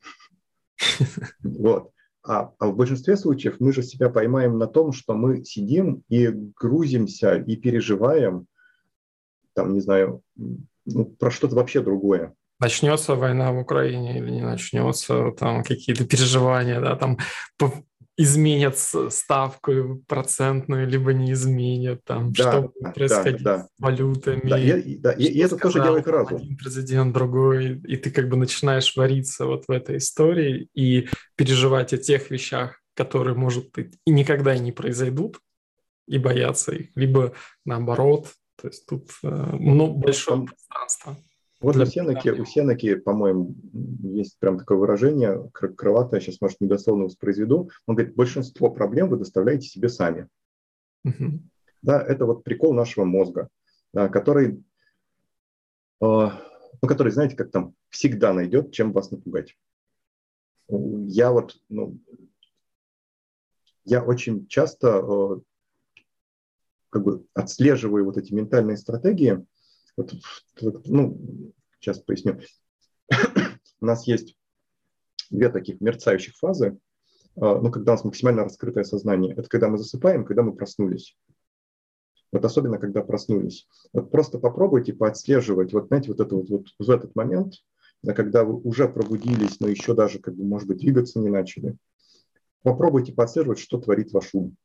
[SPEAKER 1] Вот. А, а в большинстве случаев мы же себя поймаем на том, что мы сидим и грузимся и переживаем, там, не знаю, ну, про что-то вообще другое.
[SPEAKER 2] Начнется война в Украине или не начнется, там какие-то переживания, да, там изменят ставку процентную, либо не изменят, там, да, что будет происходить да, да. с валютами. Да,
[SPEAKER 1] и, да, и, и это тоже делает разум.
[SPEAKER 2] Один президент, другой, и ты как бы начинаешь вариться вот в этой истории и переживать о тех вещах, которые, может быть, и никогда не произойдут, и бояться их, либо наоборот. То есть тут э, много, большое пространство.
[SPEAKER 1] Вот для... у Сенеки, у Сенеки, по-моему, есть прям такое выражение, крылатое, сейчас, может, недословно воспроизведу. Он говорит, большинство проблем вы доставляете себе сами. Угу. Да, это вот прикол нашего мозга, да, который, э, ну, который, знаете, как там всегда найдет, чем вас напугать. Я вот, ну, я очень часто э, как бы отслеживаю вот эти ментальные стратегии. Вот, ну, сейчас поясню. У нас есть две таких мерцающих фазы, а, ну, когда у нас максимально раскрытое сознание. Это когда мы засыпаем, когда мы проснулись. Вот особенно, когда проснулись. Вот просто попробуйте поотслеживать, вот знаете, вот это вот, вот в этот момент, да, когда вы уже пробудились, но еще даже, как бы, может быть, двигаться не начали, попробуйте поотслеживать, что творит ваш ум.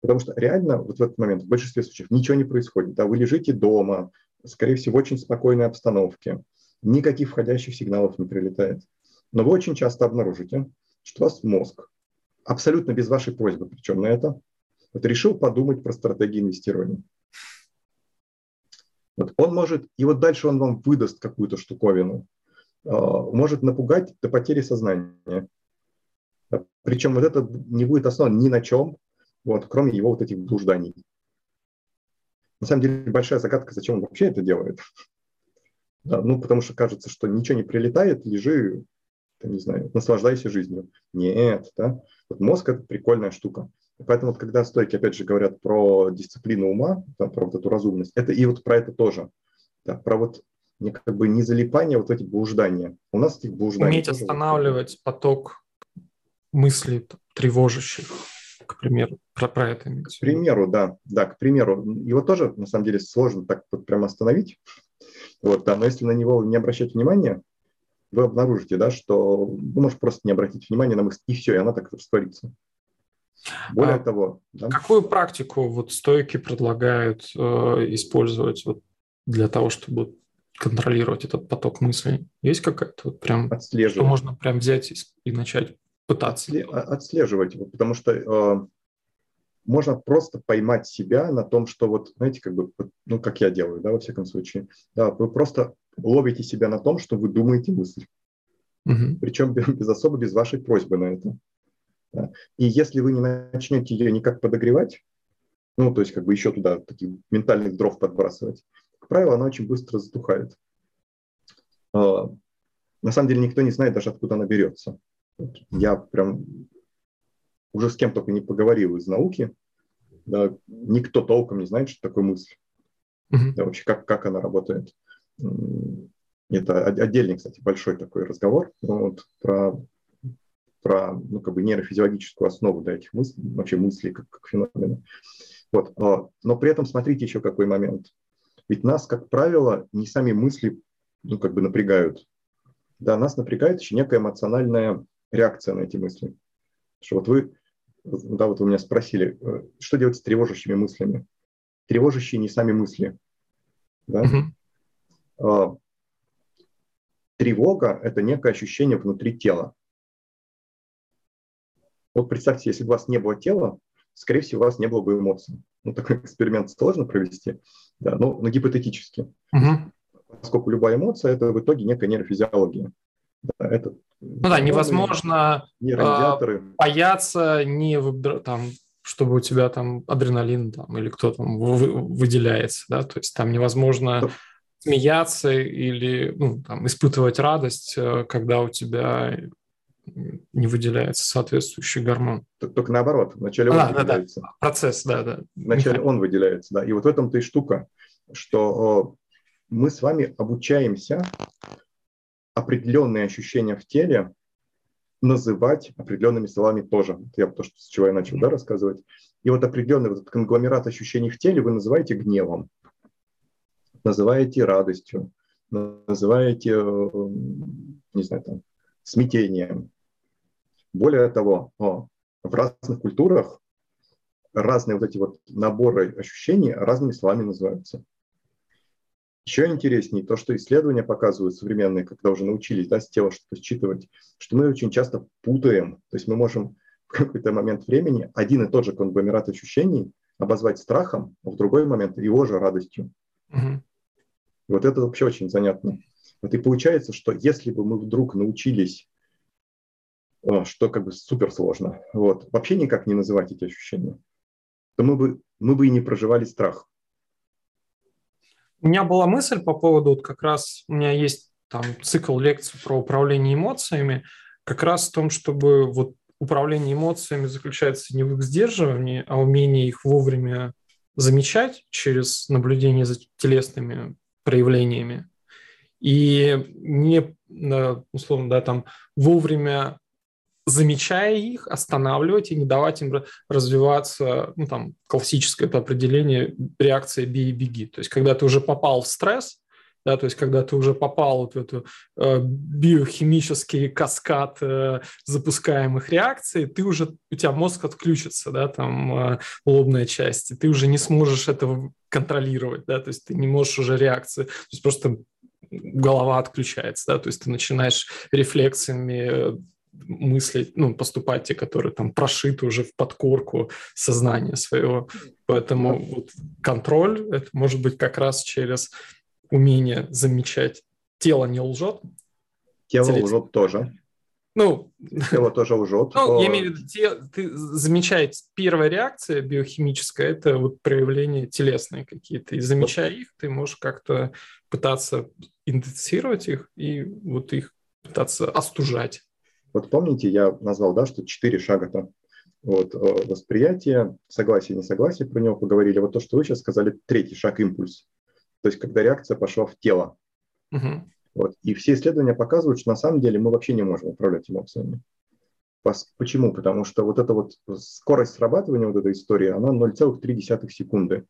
[SPEAKER 1] Потому что реально вот в этот момент в большинстве случаев ничего не происходит. Да, вы лежите дома, скорее всего, в очень спокойной обстановке, никаких входящих сигналов не прилетает. Но вы очень часто обнаружите, что у вас мозг, абсолютно без вашей просьбы, причем на это, вот решил подумать про стратегии инвестирования. Вот он может, и вот дальше он вам выдаст какую-то штуковину, а, может напугать до потери сознания. Причем вот это не будет основано ни на чем, вот, кроме его вот этих блужданий. На самом деле большая загадка, зачем он вообще это делает. Да, ну, потому что кажется, что ничего не прилетает, лежи, не знаю, наслаждайся жизнью. Нет, да. Вот мозг – это прикольная штука. Поэтому вот когда стойки, опять же, говорят про дисциплину ума, да, про вот эту разумность, это и вот про это тоже. Да, про вот не, как бы не залипание, а вот эти блуждания. У нас этих блужданий...
[SPEAKER 2] Уметь останавливать поток мыслей тревожащих, к примеру, про, про это
[SPEAKER 1] К примеру, да, да, к примеру. Его тоже, на самом деле, сложно так вот прямо остановить. Вот, да, но если на него не обращать внимания, вы обнаружите, да, что вы можете просто не обратить внимания на мысль, и все, и она так растворится.
[SPEAKER 2] Более а того... Да? Какую практику вот стойки предлагают э, использовать вот для того, чтобы контролировать этот поток мыслей? Есть какая-то вот прям... Что можно прям взять и, и начать пытаться? Отсле-
[SPEAKER 1] отслеживать, потому что э, можно просто поймать себя на том, что вот, знаете, как бы, ну, как я делаю, да, во всяком случае, да, вы просто ловите себя на том, что вы думаете мысль. Угу. Причем без, без особо без вашей просьбы на это. Да. И если вы не начнете ее никак подогревать, ну, то есть как бы еще туда таких ментальных дров подбрасывать, как правило, она очень быстро затухает. А, на самом деле никто не знает даже, откуда она берется. Я прям уже с кем только не поговорил из науки, да, никто толком не знает, что такое мысль. Mm-hmm. Да, вообще, как, как она работает. Это отдельный, кстати, большой такой разговор вот, про, про ну, как бы нейрофизиологическую основу да, этих мыслей, вообще мыслей как, как феномена. Вот. А, но при этом смотрите еще какой момент. Ведь нас, как правило, не сами мысли ну, как бы напрягают. Да, нас напрягает еще некая эмоциональная реакция на эти мысли. Что вот вы, да, вот вы меня спросили, э, что делать с тревожащими мыслями? Тревожащие не сами мысли. Да? А, тревога – это некое ощущение внутри тела. Вот представьте, если бы у вас не было тела, скорее всего, у вас не было бы эмоций. Ну, такой эксперимент сложно провести, да, но, но гипотетически. Угу. Поскольку любая эмоция – это в итоге некая нейрофизиология.
[SPEAKER 2] Да, это ну да, невозможно э, бояться, не там, чтобы у тебя там адреналин там, или кто там выделяется, да, то есть там невозможно смеяться или ну, там, испытывать радость, э, когда у тебя не выделяется соответствующий гормон.
[SPEAKER 1] Только наоборот, вначале он а, выделяется.
[SPEAKER 2] Да, да. Процесс, да, да.
[SPEAKER 1] Вначале он выделяется, да. И вот в этом-то и штука, что мы с вами обучаемся определенные ощущения в теле называть определенными словами тоже. Я то, что, с чего я начал да, рассказывать. И вот определенный вот этот конгломерат ощущений в теле вы называете гневом называете радостью, называете, э, не знаю, там, смятением. Более того, в разных культурах разные вот эти вот наборы ощущений разными словами называются. Еще интереснее то, что исследования показывают современные, когда уже научились да, с тела что-то считывать, что мы очень часто путаем. То есть мы можем в какой-то момент времени один и тот же конгломерат ощущений обозвать страхом, а в другой момент его же радостью. Угу. И вот это вообще очень занятно. Вот и получается, что если бы мы вдруг научились, что как бы супер сложно, вот, вообще никак не называть эти ощущения, то мы бы, мы бы и не проживали страх.
[SPEAKER 2] У меня была мысль по поводу, вот как раз у меня есть там цикл лекций про управление эмоциями, как раз в том, чтобы вот управление эмоциями заключается не в их сдерживании, а умении их вовремя замечать через наблюдение за телесными проявлениями. И не, условно, да, там вовремя замечая их, останавливать и не давать им развиваться, ну, там, классическое это определение реакция «бей и беги». То есть, когда ты уже попал в стресс, да, то есть когда ты уже попал вот в эту э, биохимический каскад э, запускаемых реакций, ты уже у тебя мозг отключится, да, там э, лобная часть, и ты уже не сможешь этого контролировать, да, то есть ты не можешь уже реакции, то есть просто голова отключается, да, то есть ты начинаешь рефлексами мыслить, ну, поступать те, которые там прошиты уже в подкорку сознания своего. Поэтому вот контроль, это может быть как раз через умение замечать. Тело не лжет.
[SPEAKER 1] Тело Теле... лжет тоже.
[SPEAKER 2] Ну,
[SPEAKER 1] тело тоже лжет.
[SPEAKER 2] Ну, я имею в виду, те, ты замечаешь, первая реакция биохимическая, это вот проявления телесные какие-то. И замечая их, ты можешь как-то пытаться идентифицировать их и вот их пытаться остужать.
[SPEAKER 1] Вот помните, я назвал, да, что четыре шага там. Вот, э, восприятие, согласие, несогласие, про него поговорили. Вот то, что вы сейчас сказали, третий шаг – импульс. То есть, когда реакция пошла в тело. Угу. Вот. И все исследования показывают, что на самом деле мы вообще не можем управлять эмоциями. Почему? Потому что вот эта вот скорость срабатывания вот этой истории, она 0,3 секунды.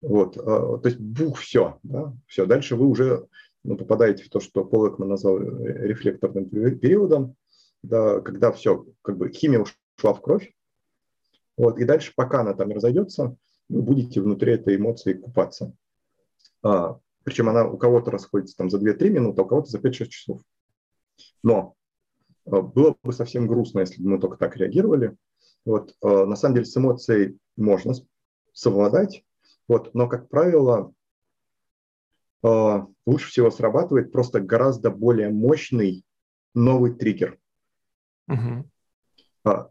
[SPEAKER 1] Вот, э, то есть бух, все, да, все. Дальше вы уже ну, попадаете в то, что Пол Экман назвал э, рефлекторным периодом, да, когда все, как бы химия ушла в кровь, вот, и дальше, пока она там разойдется, вы будете внутри этой эмоции купаться. А, причем она у кого-то расходится там за 2-3 минуты, а у кого-то за 5-6 часов. Но а, было бы совсем грустно, если бы мы только так реагировали. Вот, а, на самом деле с эмоцией можно совладать, вот, но, как правило, лучше всего срабатывает просто гораздо более мощный новый триггер. Угу.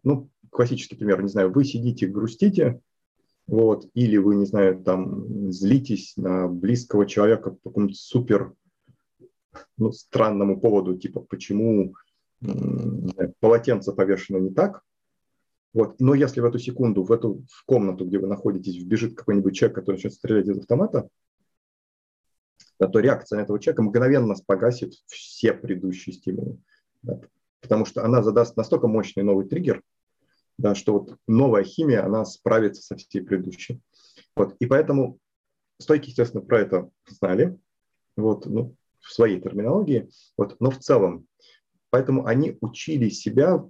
[SPEAKER 1] Ну, классический пример, не знаю, вы сидите, грустите, вот, или вы, не знаю, там злитесь на близкого человека по какому-то супер ну, странному поводу, типа почему знаю, полотенце повешено не так, вот. Но если в эту секунду, в эту в комнату, где вы находитесь, вбежит какой-нибудь человек, который начнет стрелять из автомата, да, то реакция этого человека мгновенно погасит все предыдущие стимулы. Да, потому что она задаст настолько мощный новый триггер, да, что вот новая химия, она справится со всей предыдущей. Вот, и поэтому стойки, естественно, про это знали, вот, ну, в своей терминологии, вот, но в целом, поэтому они учили себя,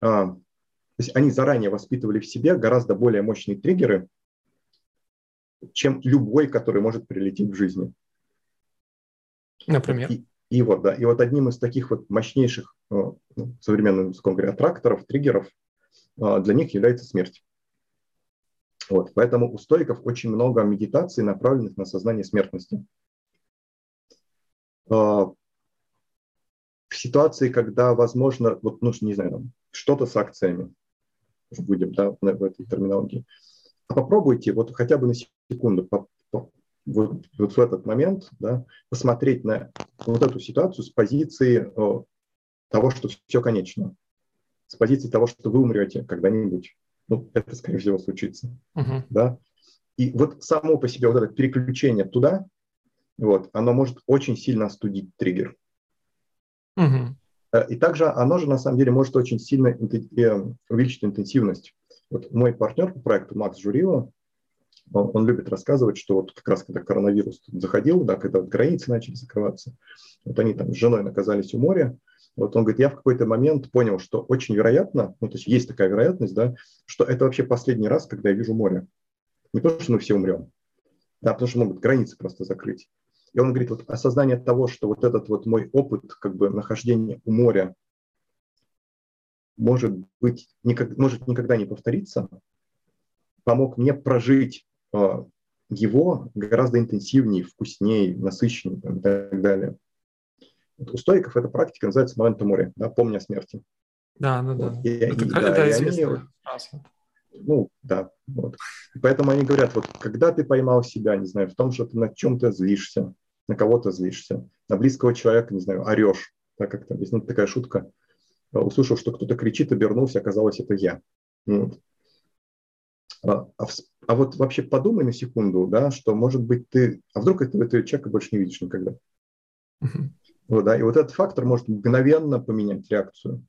[SPEAKER 1] а, то есть они заранее воспитывали в себе гораздо более мощные триггеры, чем любой, который может прилететь в жизни.
[SPEAKER 2] Например?
[SPEAKER 1] И, и вот, да, и вот одним из таких вот мощнейших, э, ну, современным языком говоря, тракторов, триггеров э, для них является смерть. Вот, поэтому у стоиков очень много медитаций, направленных на сознание смертности. Э, в ситуации, когда, возможно, вот, ну, не знаю, что-то с акциями, будем, да, в этой терминологии, попробуйте вот хотя бы на секунду вот, вот в этот момент да, посмотреть на вот эту ситуацию с позиции о, того, что все конечно, с позиции того, что вы умрете когда-нибудь. Ну, это, скорее всего, случится. Uh-huh. Да? И вот само по себе вот это переключение туда, вот, оно может очень сильно остудить триггер. Uh-huh. И также оно же, на самом деле, может очень сильно э, увеличить интенсивность. Вот мой партнер по проекту Макс Журило, он, он любит рассказывать, что вот как раз когда коронавирус заходил, да, когда вот границы начали закрываться, вот они там с женой оказались у моря, вот он говорит, я в какой-то момент понял, что очень вероятно, ну, то есть есть такая вероятность, да, что это вообще последний раз, когда я вижу море. Не то, что мы все умрем, да, потому что могут границы просто закрыть. И он говорит, вот осознание того, что вот этот вот мой опыт как бы нахождения у моря может быть, никак, может никогда не повториться, помог мне прожить а, его гораздо интенсивнее, вкуснее, насыщеннее и так далее. Вот у стоиков эта практика называется «Момента море», да, «Помня о смерти».
[SPEAKER 2] Да, да, да. И, это, и, да,
[SPEAKER 1] это и они, Ну, да. Вот. Поэтому они говорят, вот когда ты поймал себя, не знаю, в том, что ты на чем-то злишься, на кого-то злишься, на близкого человека, не знаю, орешь, так как там есть ну, такая шутка, услышал, что кто-то кричит, обернулся, оказалось, это я. Вот. А, а, а вот вообще подумай на секунду, да, что может быть ты, а вдруг этого, этого человека больше не видишь никогда. Uh-huh. Вот, да, и вот этот фактор может мгновенно поменять реакцию.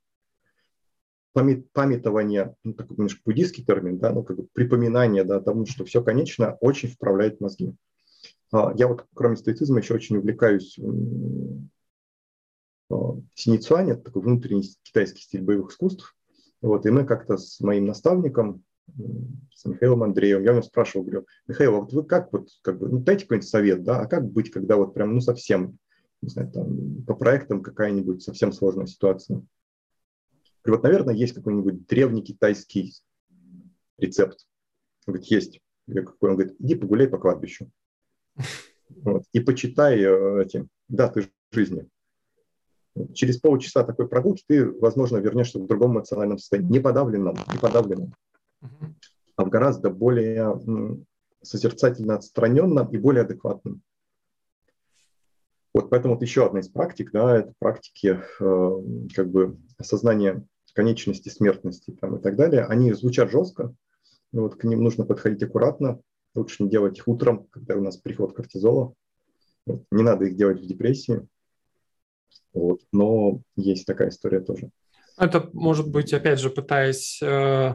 [SPEAKER 1] Памят, памятование, ну, такой немножко буддийский термин, да, ну, как бы припоминание, да, тому, что все конечно, очень вправляет мозги. А, я вот, кроме стоицизма, еще очень увлекаюсь синицуане, это такой внутренний китайский стиль боевых искусств. Вот, и мы как-то с моим наставником, с Михаилом Андреевым, я у него спрашивал, говорю, Михаил, а вот вы как вот, как бы, ну, дайте какой-нибудь совет, да, а как быть, когда вот прям, ну, совсем, не знаю, там, по проектам какая-нибудь совсем сложная ситуация? И вот, наверное, есть какой-нибудь древний китайский рецепт. Он говорит, есть. Я какой? Он говорит, иди погуляй по кладбищу. Вот, и почитай э, эти даты жизни. Через полчаса такой прогулки ты, возможно, вернешься в другом эмоциональном состоянии, не подавленном, не подавленном, а в гораздо более созерцательно отстраненном и более адекватном. Вот поэтому вот еще одна из практик, да, это практики э, как бы осознания конечности смертности там, и так далее. Они звучат жестко, вот к ним нужно подходить аккуратно, лучше не делать их утром, когда у нас приход кортизола. Вот, не надо их делать в депрессии, вот. Но есть такая история тоже.
[SPEAKER 2] Это может быть, опять же, пытаясь э,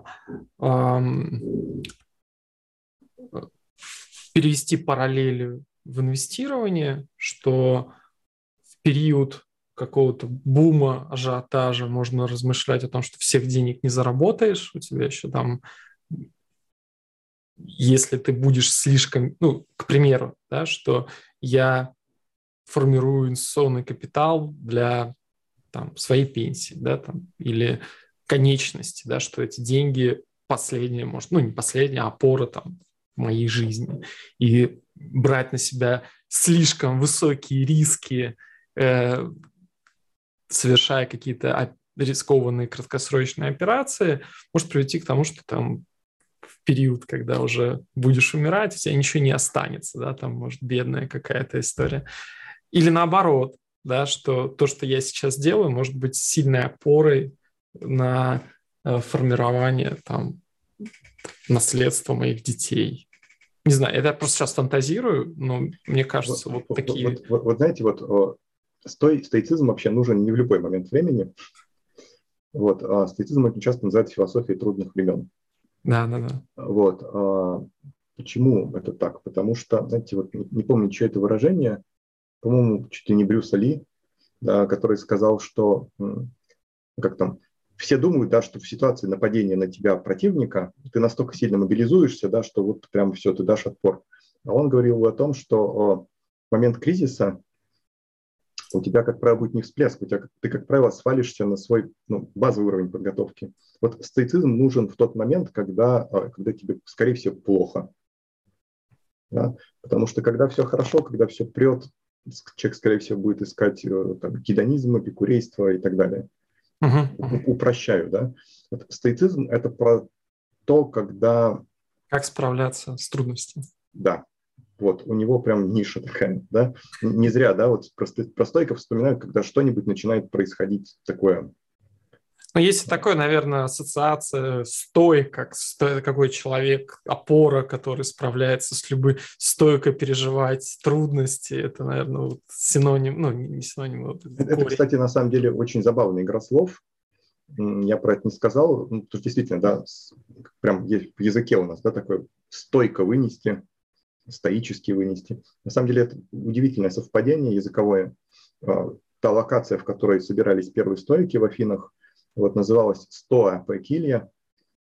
[SPEAKER 2] перевести параллели в инвестирование, что в период какого-то бума, ажиотажа можно размышлять о том, что всех денег не заработаешь, у тебя еще там, если ты будешь слишком, ну, к примеру, да, что я формирую инвестиционный капитал для там, своей пенсии, да, там, или конечности, да, что эти деньги последние, может, ну, не последняя, а опора там моей жизни. И брать на себя слишком высокие риски, э, совершая какие-то рискованные краткосрочные операции, может привести к тому, что там в период, когда уже будешь умирать, у тебя ничего не останется, да, там, может, бедная какая-то история. Или наоборот, да, что то, что я сейчас делаю, может быть сильной опорой на э, формирование там наследства моих детей. Не знаю, это я просто сейчас фантазирую, но мне кажется, вот, вот такие...
[SPEAKER 1] Вот, вот, вот знаете, вот стой, стоицизм вообще нужен не в любой момент времени. Вот, а стоицизм очень часто называется философией трудных времен.
[SPEAKER 2] Да, да, да.
[SPEAKER 1] Вот. А почему это так? Потому что, знаете, вот не, не помню, что это выражение, по-моему, чуть ли не Брюса Ли, да, который сказал, что как там, все думают, да, что в ситуации нападения на тебя противника ты настолько сильно мобилизуешься, да, что вот прям все, ты дашь отпор. А он говорил о том, что в момент кризиса у тебя, как правило, будет не всплеск, у тебя, ты, как правило, свалишься на свой ну, базовый уровень подготовки. Вот стоицизм нужен в тот момент, когда, а, когда тебе, скорее всего, плохо. Да? Потому что когда все хорошо, когда все прет, человек, скорее всего, будет искать э, там, гедонизм, эпикурейство и так далее. Uh-huh. Упрощаю, да. Вот стоицизм – это про то, когда…
[SPEAKER 2] Как справляться с трудностями.
[SPEAKER 1] Да, вот, у него прям ниша такая, да. Не зря, да, вот про, про стойков вспоминают, когда что-нибудь начинает происходить такое
[SPEAKER 2] но есть и такое, наверное, ассоциация стой, как стой, какой человек, опора, который справляется с любой стойко переживать трудности. Это, наверное, вот синоним, ну, не синоним. Вот,
[SPEAKER 1] это, это, кстати, на самом деле очень забавная игра слов. Я про это не сказал, ну, потому что действительно, да, прям в языке у нас, да, такое стойко вынести, стоически вынести. На самом деле это удивительное совпадение языковое. А, та локация, в которой собирались первые стойки в Афинах – вот называлась «Стоя по Килья»,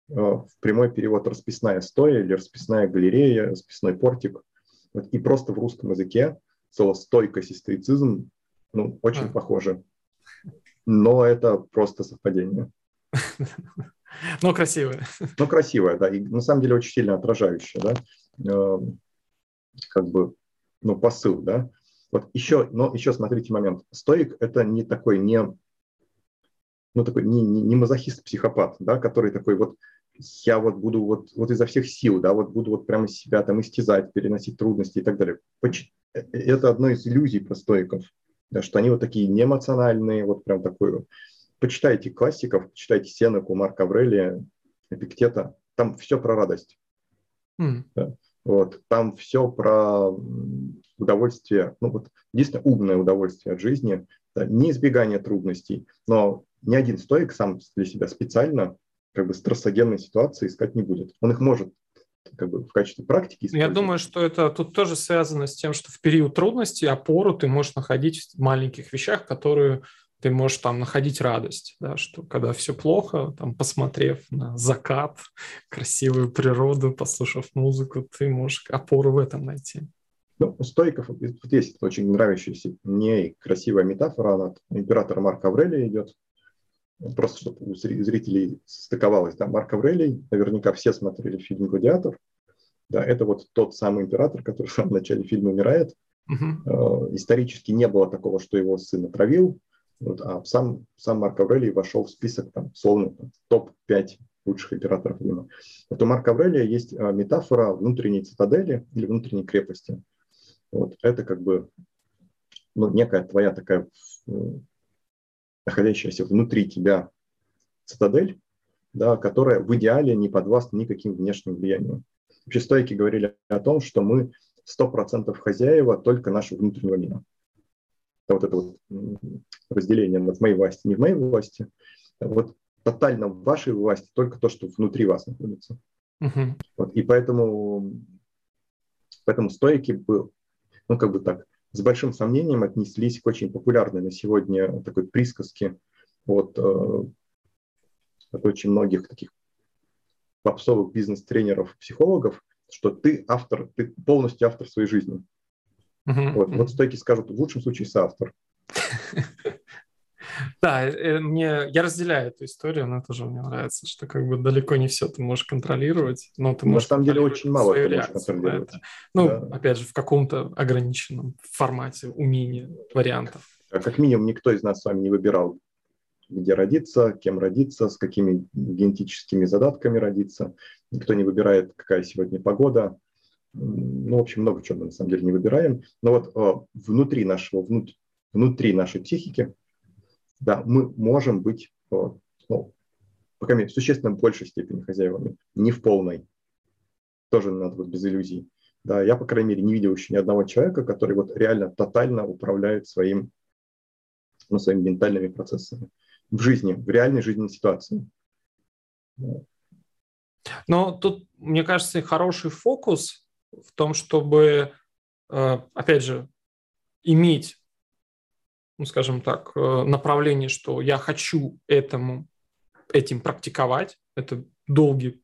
[SPEAKER 1] э, в прямой перевод «расписная стоя» или «расписная галерея», «расписной портик». Вот, и просто в русском языке слово «стойкость» и «стоицизм» ну, очень а. похоже. Но это просто совпадение.
[SPEAKER 2] Но красивое.
[SPEAKER 1] Ну, красивое, да. И на самом деле очень сильно отражающее, да. Э, как бы, ну, посыл, да. Вот еще, но еще смотрите момент. Стоик – это не такой, не ну, такой не, не, не мазохист-психопат, да, который такой вот я вот буду вот, вот изо всех сил, да, вот буду вот прямо себя там истязать, переносить трудности и так далее. Э, это одно из иллюзий про стоиков, да, что они вот такие неэмоциональные, вот прям такой. Почитайте классиков, почитайте Сенеку, Марка Аврелия, Эпиктета, там все про радость. Mm. Да. Вот, там все про удовольствие, ну вот единственное умное удовольствие от жизни, да, не избегание трудностей, но ни один стоик сам для себя специально как бы стрессогенной ситуации искать не будет. Он их может как бы в качестве практики.
[SPEAKER 2] Я думаю, что это тут тоже связано с тем, что в период трудностей опору ты можешь находить в маленьких вещах, которые ты можешь там находить радость, да, что когда все плохо, там, посмотрев на закат, красивую природу, послушав музыку, ты можешь опору в этом найти.
[SPEAKER 1] Ну, у стоиков вот есть очень нравящаяся мне красивая метафора, она от императора Марка Аврелия идет, просто чтобы у зрителей стыковалось. Да, Марк Аврелий, наверняка все смотрели фильм «Гладиатор», да, это вот тот самый император, который в самом начале фильма умирает. Uh-huh. Исторически не было такого, что его сын отравил, вот, а сам, сам Марк Аврелий вошел в список, там, словно топ-5 лучших императоров Рима. Вот у Марка Аврелия есть а, метафора внутренней цитадели или внутренней крепости. Вот, это как бы ну, некая твоя такая находящаяся внутри тебя цитадель, да, которая в идеале не подвластна никаким внешним влияниям. Вообще стойки говорили о том, что мы 100% хозяева только нашего внутреннего мира вот это вот разделение на в моей власти, не в моей власти, вот тотально в вашей власти только то, что внутри вас находится. Uh-huh. Вот, и поэтому, поэтому стойки был, ну как бы так, с большим сомнением отнеслись к очень популярной на сегодня такой присказке от, э, от очень многих таких попсовых бизнес-тренеров, психологов, что ты автор, ты полностью автор своей жизни. Uh-huh. Вот, вот стойки скажут, в лучшем случае соавтор.
[SPEAKER 2] Да, э, мне, я разделяю эту историю, она тоже мне нравится, что как бы далеко не все ты можешь контролировать, но ты можешь
[SPEAKER 1] На самом деле очень мало ты можешь контролировать.
[SPEAKER 2] Ну, да. опять же, в каком-то ограниченном формате умения, вариантов.
[SPEAKER 1] А как минимум никто из нас с вами не выбирал, где родиться, кем родиться, с какими генетическими задатками родиться. Никто не выбирает, какая сегодня погода, ну, в общем, много чего мы на самом деле не выбираем. Но вот э, внутри нашего, внут, внутри нашей психики, да, мы можем быть, э, ну, по крайней мере, в существенно большей степени хозяевами, не в полной. Тоже надо вот без иллюзий. Да, я, по крайней мере, не видел еще ни одного человека, который вот реально тотально управляет своим, ну, своими ментальными процессами в жизни, в реальной жизненной ситуации.
[SPEAKER 2] Но тут, мне кажется, хороший фокус в том, чтобы, э, опять же, иметь, ну, скажем так, э, направление, что я хочу этому, этим практиковать. Это долгий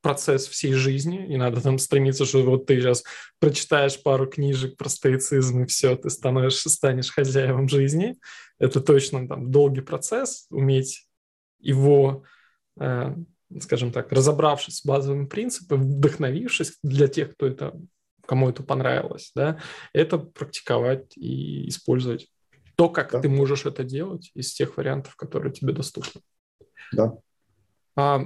[SPEAKER 2] процесс всей жизни, и надо там стремиться, что вот ты сейчас прочитаешь пару книжек про стоицизм, и все, ты становишься, станешь хозяевом жизни. Это точно там долгий процесс, уметь его э, скажем так, разобравшись с базовыми принципами, вдохновившись для тех, кто это, кому это понравилось, да, это практиковать и использовать то, как да. ты можешь это делать из тех вариантов, которые тебе доступны.
[SPEAKER 1] Да.
[SPEAKER 2] А,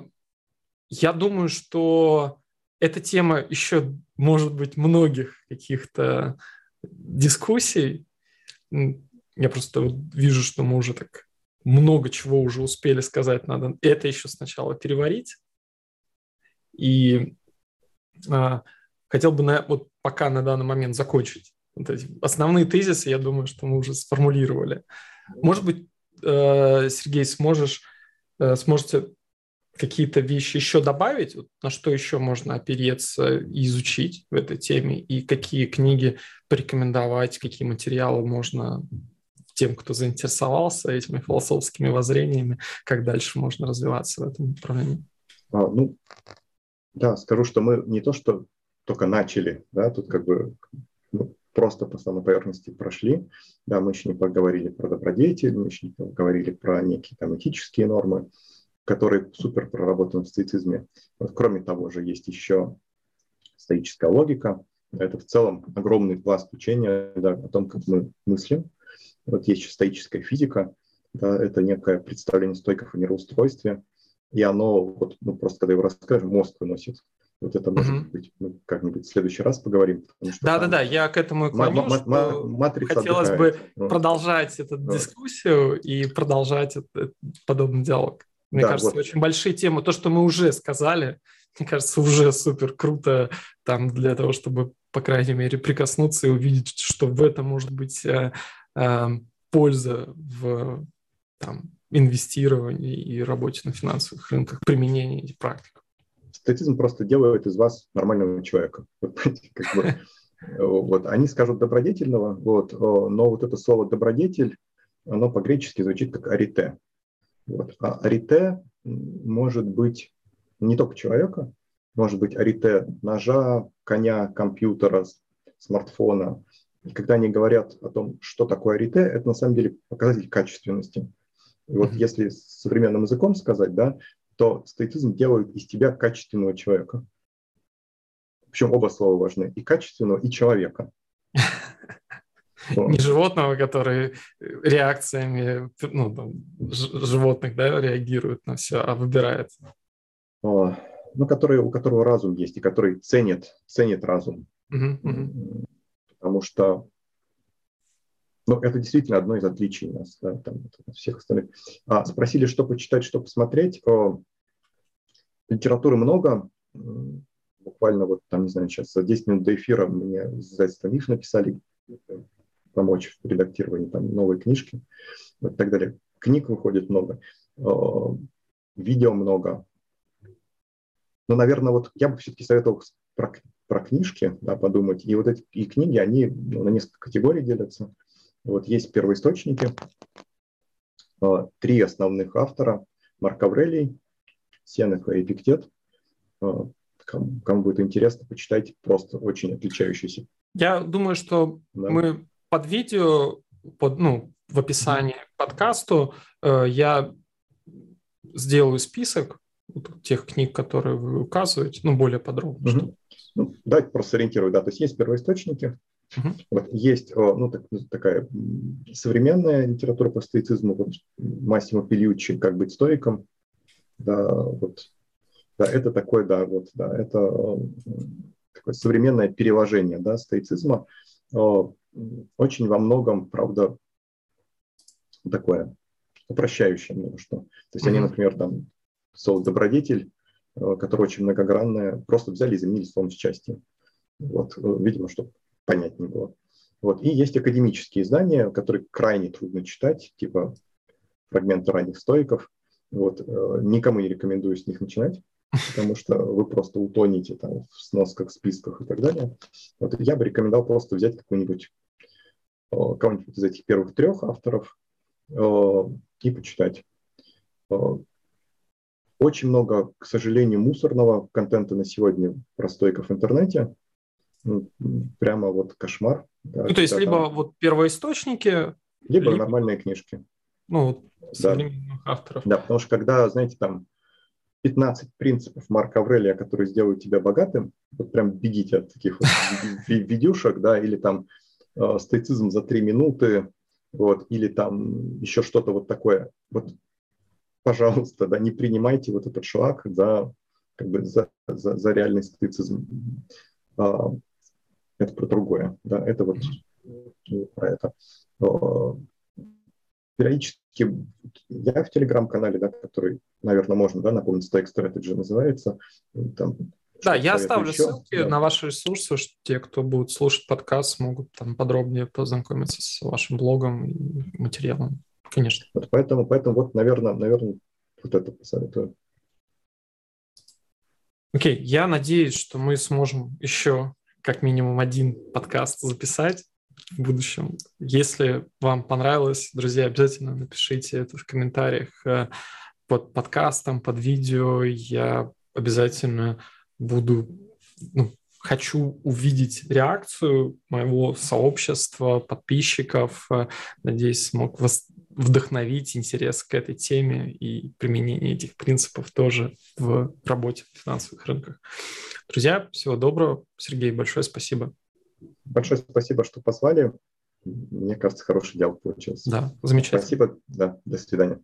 [SPEAKER 2] я думаю, что эта тема еще может быть многих каких-то дискуссий. Я просто вижу, что мы уже так много чего уже успели сказать, надо это еще сначала переварить. И а, хотел бы на, вот пока на данный момент закончить. Вот эти основные тезисы, я думаю, что мы уже сформулировали. Может быть, э, Сергей, сможешь, э, сможете какие-то вещи еще добавить, вот на что еще можно опереться и изучить в этой теме, и какие книги порекомендовать, какие материалы можно тем, кто заинтересовался этими философскими воззрениями, как дальше можно развиваться в этом направлении?
[SPEAKER 1] А, ну, да, скажу, что мы не то, что только начали, да, тут как бы ну, просто по самой поверхности прошли. Да, мы еще не поговорили про добродетель, мы еще не поговорили про некие там этические нормы, которые супер проработаны в стоицизме. Вот, кроме того же есть еще стоическая логика. Это в целом огромный пласт учения да, о том, как мы мыслим, вот есть стоическая физика, да, это некое представление стойков о мироустройстве. и оно, вот, ну, просто когда его расскажем, мозг выносит. Вот это может mm-hmm. быть, мы как-нибудь в следующий раз поговорим.
[SPEAKER 2] Да-да-да, я к этому клоню, м- м- м- Хотелось отдыхает. бы продолжать эту вот. дискуссию и продолжать этот, подобный диалог. Мне да, кажется, вот. очень большие темы. То, что мы уже сказали, мне кажется, уже супер круто там для того, чтобы, по крайней мере, прикоснуться и увидеть, что в этом может быть э, э, польза в там, инвестировании и работе на финансовых рынках, применении этих практик.
[SPEAKER 1] Статизм просто делает из вас нормального человека. Вот, они скажут добродетельного, вот, но вот это слово добродетель, оно по-гречески звучит как арите. Вот. А арите может быть не только человека, может быть арите ножа, коня, компьютера, смартфона. И когда они говорят о том, что такое арите, это на самом деле показатель качественности. И вот если современным языком сказать, да, то стоицизм делает из тебя качественного человека. Причем оба слова важны. И качественного, и человека.
[SPEAKER 2] Не животного, который реакциями ну, там, животных да, реагирует на все, а выбирает.
[SPEAKER 1] Ну, который, у которого разум есть, и который ценит, ценит разум. Потому что ну, это действительно одно из отличий нас, да, там, от всех остальных. А, спросили, что почитать, что посмотреть. О, литературы много. Буквально вот там, не знаю, сейчас за 10 минут до эфира мне с издательства МИФ написали помочь в редактировании там новой книжки вот, и так далее. Книг выходит много, о, видео много. Но, наверное, вот я бы все-таки советовал про, про книжки да, подумать. И вот эти и книги, они ну, на несколько категорий делятся. Вот есть первоисточники, а, три основных автора, Марк Аврелий, Сенека и Эпиктет. А, кому, кому будет интересно, почитайте, просто очень отличающиеся.
[SPEAKER 2] Я думаю, что да. мы под видео, под, ну, в описании к подкасту э, я сделаю список тех книг, которые вы указываете, ну, более подробно. Mm-hmm.
[SPEAKER 1] Ну, давайте просто сориентирую, да, то есть есть первоисточники, Uh-huh. Вот есть ну, так, такая современная литература по стоицизму, вот Массимо Пильючи «Как быть стоиком». Да, вот, да, это такое, да, вот, да, это такое современное переложение да, стоицизма. Очень во многом, правда, такое упрощающее много что. То есть они, например, там слово «добродетель», которое очень многогранное, просто взяли и заменили словом «счастье». Вот, видимо, чтобы понятнее было. Вот. И есть академические издания, которые крайне трудно читать, типа фрагменты ранних стоиков. Вот. Э, никому не рекомендую с них начинать, потому что вы просто утонете там, в сносках, списках и так далее. Вот. Я бы рекомендовал просто взять какую-нибудь э, кого-нибудь из этих первых трех авторов э, и почитать. Очень много, к сожалению, мусорного контента на сегодня про стойков в интернете прямо вот кошмар.
[SPEAKER 2] Да, ну, то есть либо там... вот первоисточники,
[SPEAKER 1] либо, либо нормальные книжки.
[SPEAKER 2] Ну, современных да. авторов.
[SPEAKER 1] Да, потому что когда, знаете, там 15 принципов Марка Аврелия, которые сделают тебя богатым, вот прям бегите от таких вот видюшек, да, или там э, стоицизм за три минуты, вот, или там еще что-то вот такое. Вот, пожалуйста, да, не принимайте вот этот шлак за, как бы, за, за, за реальный стоицизм. А, это про другое, да, это вот про это. Периодически я в телеграм-канале, да, который, наверное, можно, да, напомнить, Stack Strategy называется. Там,
[SPEAKER 2] да, я оставлю еще. ссылки да. на ваши ресурсы, что те, кто будут слушать подкаст, смогут там подробнее познакомиться с вашим блогом и материалом. Конечно.
[SPEAKER 1] Вот поэтому, поэтому вот, наверное, наверное, вот это посоветую.
[SPEAKER 2] Окей, okay, я надеюсь, что мы сможем еще как минимум один подкаст записать в будущем. Если вам понравилось, друзья, обязательно напишите это в комментариях э, под подкастом, под видео. Я обязательно буду, ну, хочу увидеть реакцию моего сообщества, подписчиков. Э, надеюсь, смог вас вдохновить интерес к этой теме и применение этих принципов тоже в работе в финансовых рынках. Друзья, всего доброго. Сергей, большое спасибо.
[SPEAKER 1] Большое спасибо, что позвали. Мне кажется, хороший диалог получился.
[SPEAKER 2] Да, замечательно.
[SPEAKER 1] Спасибо, да, до свидания.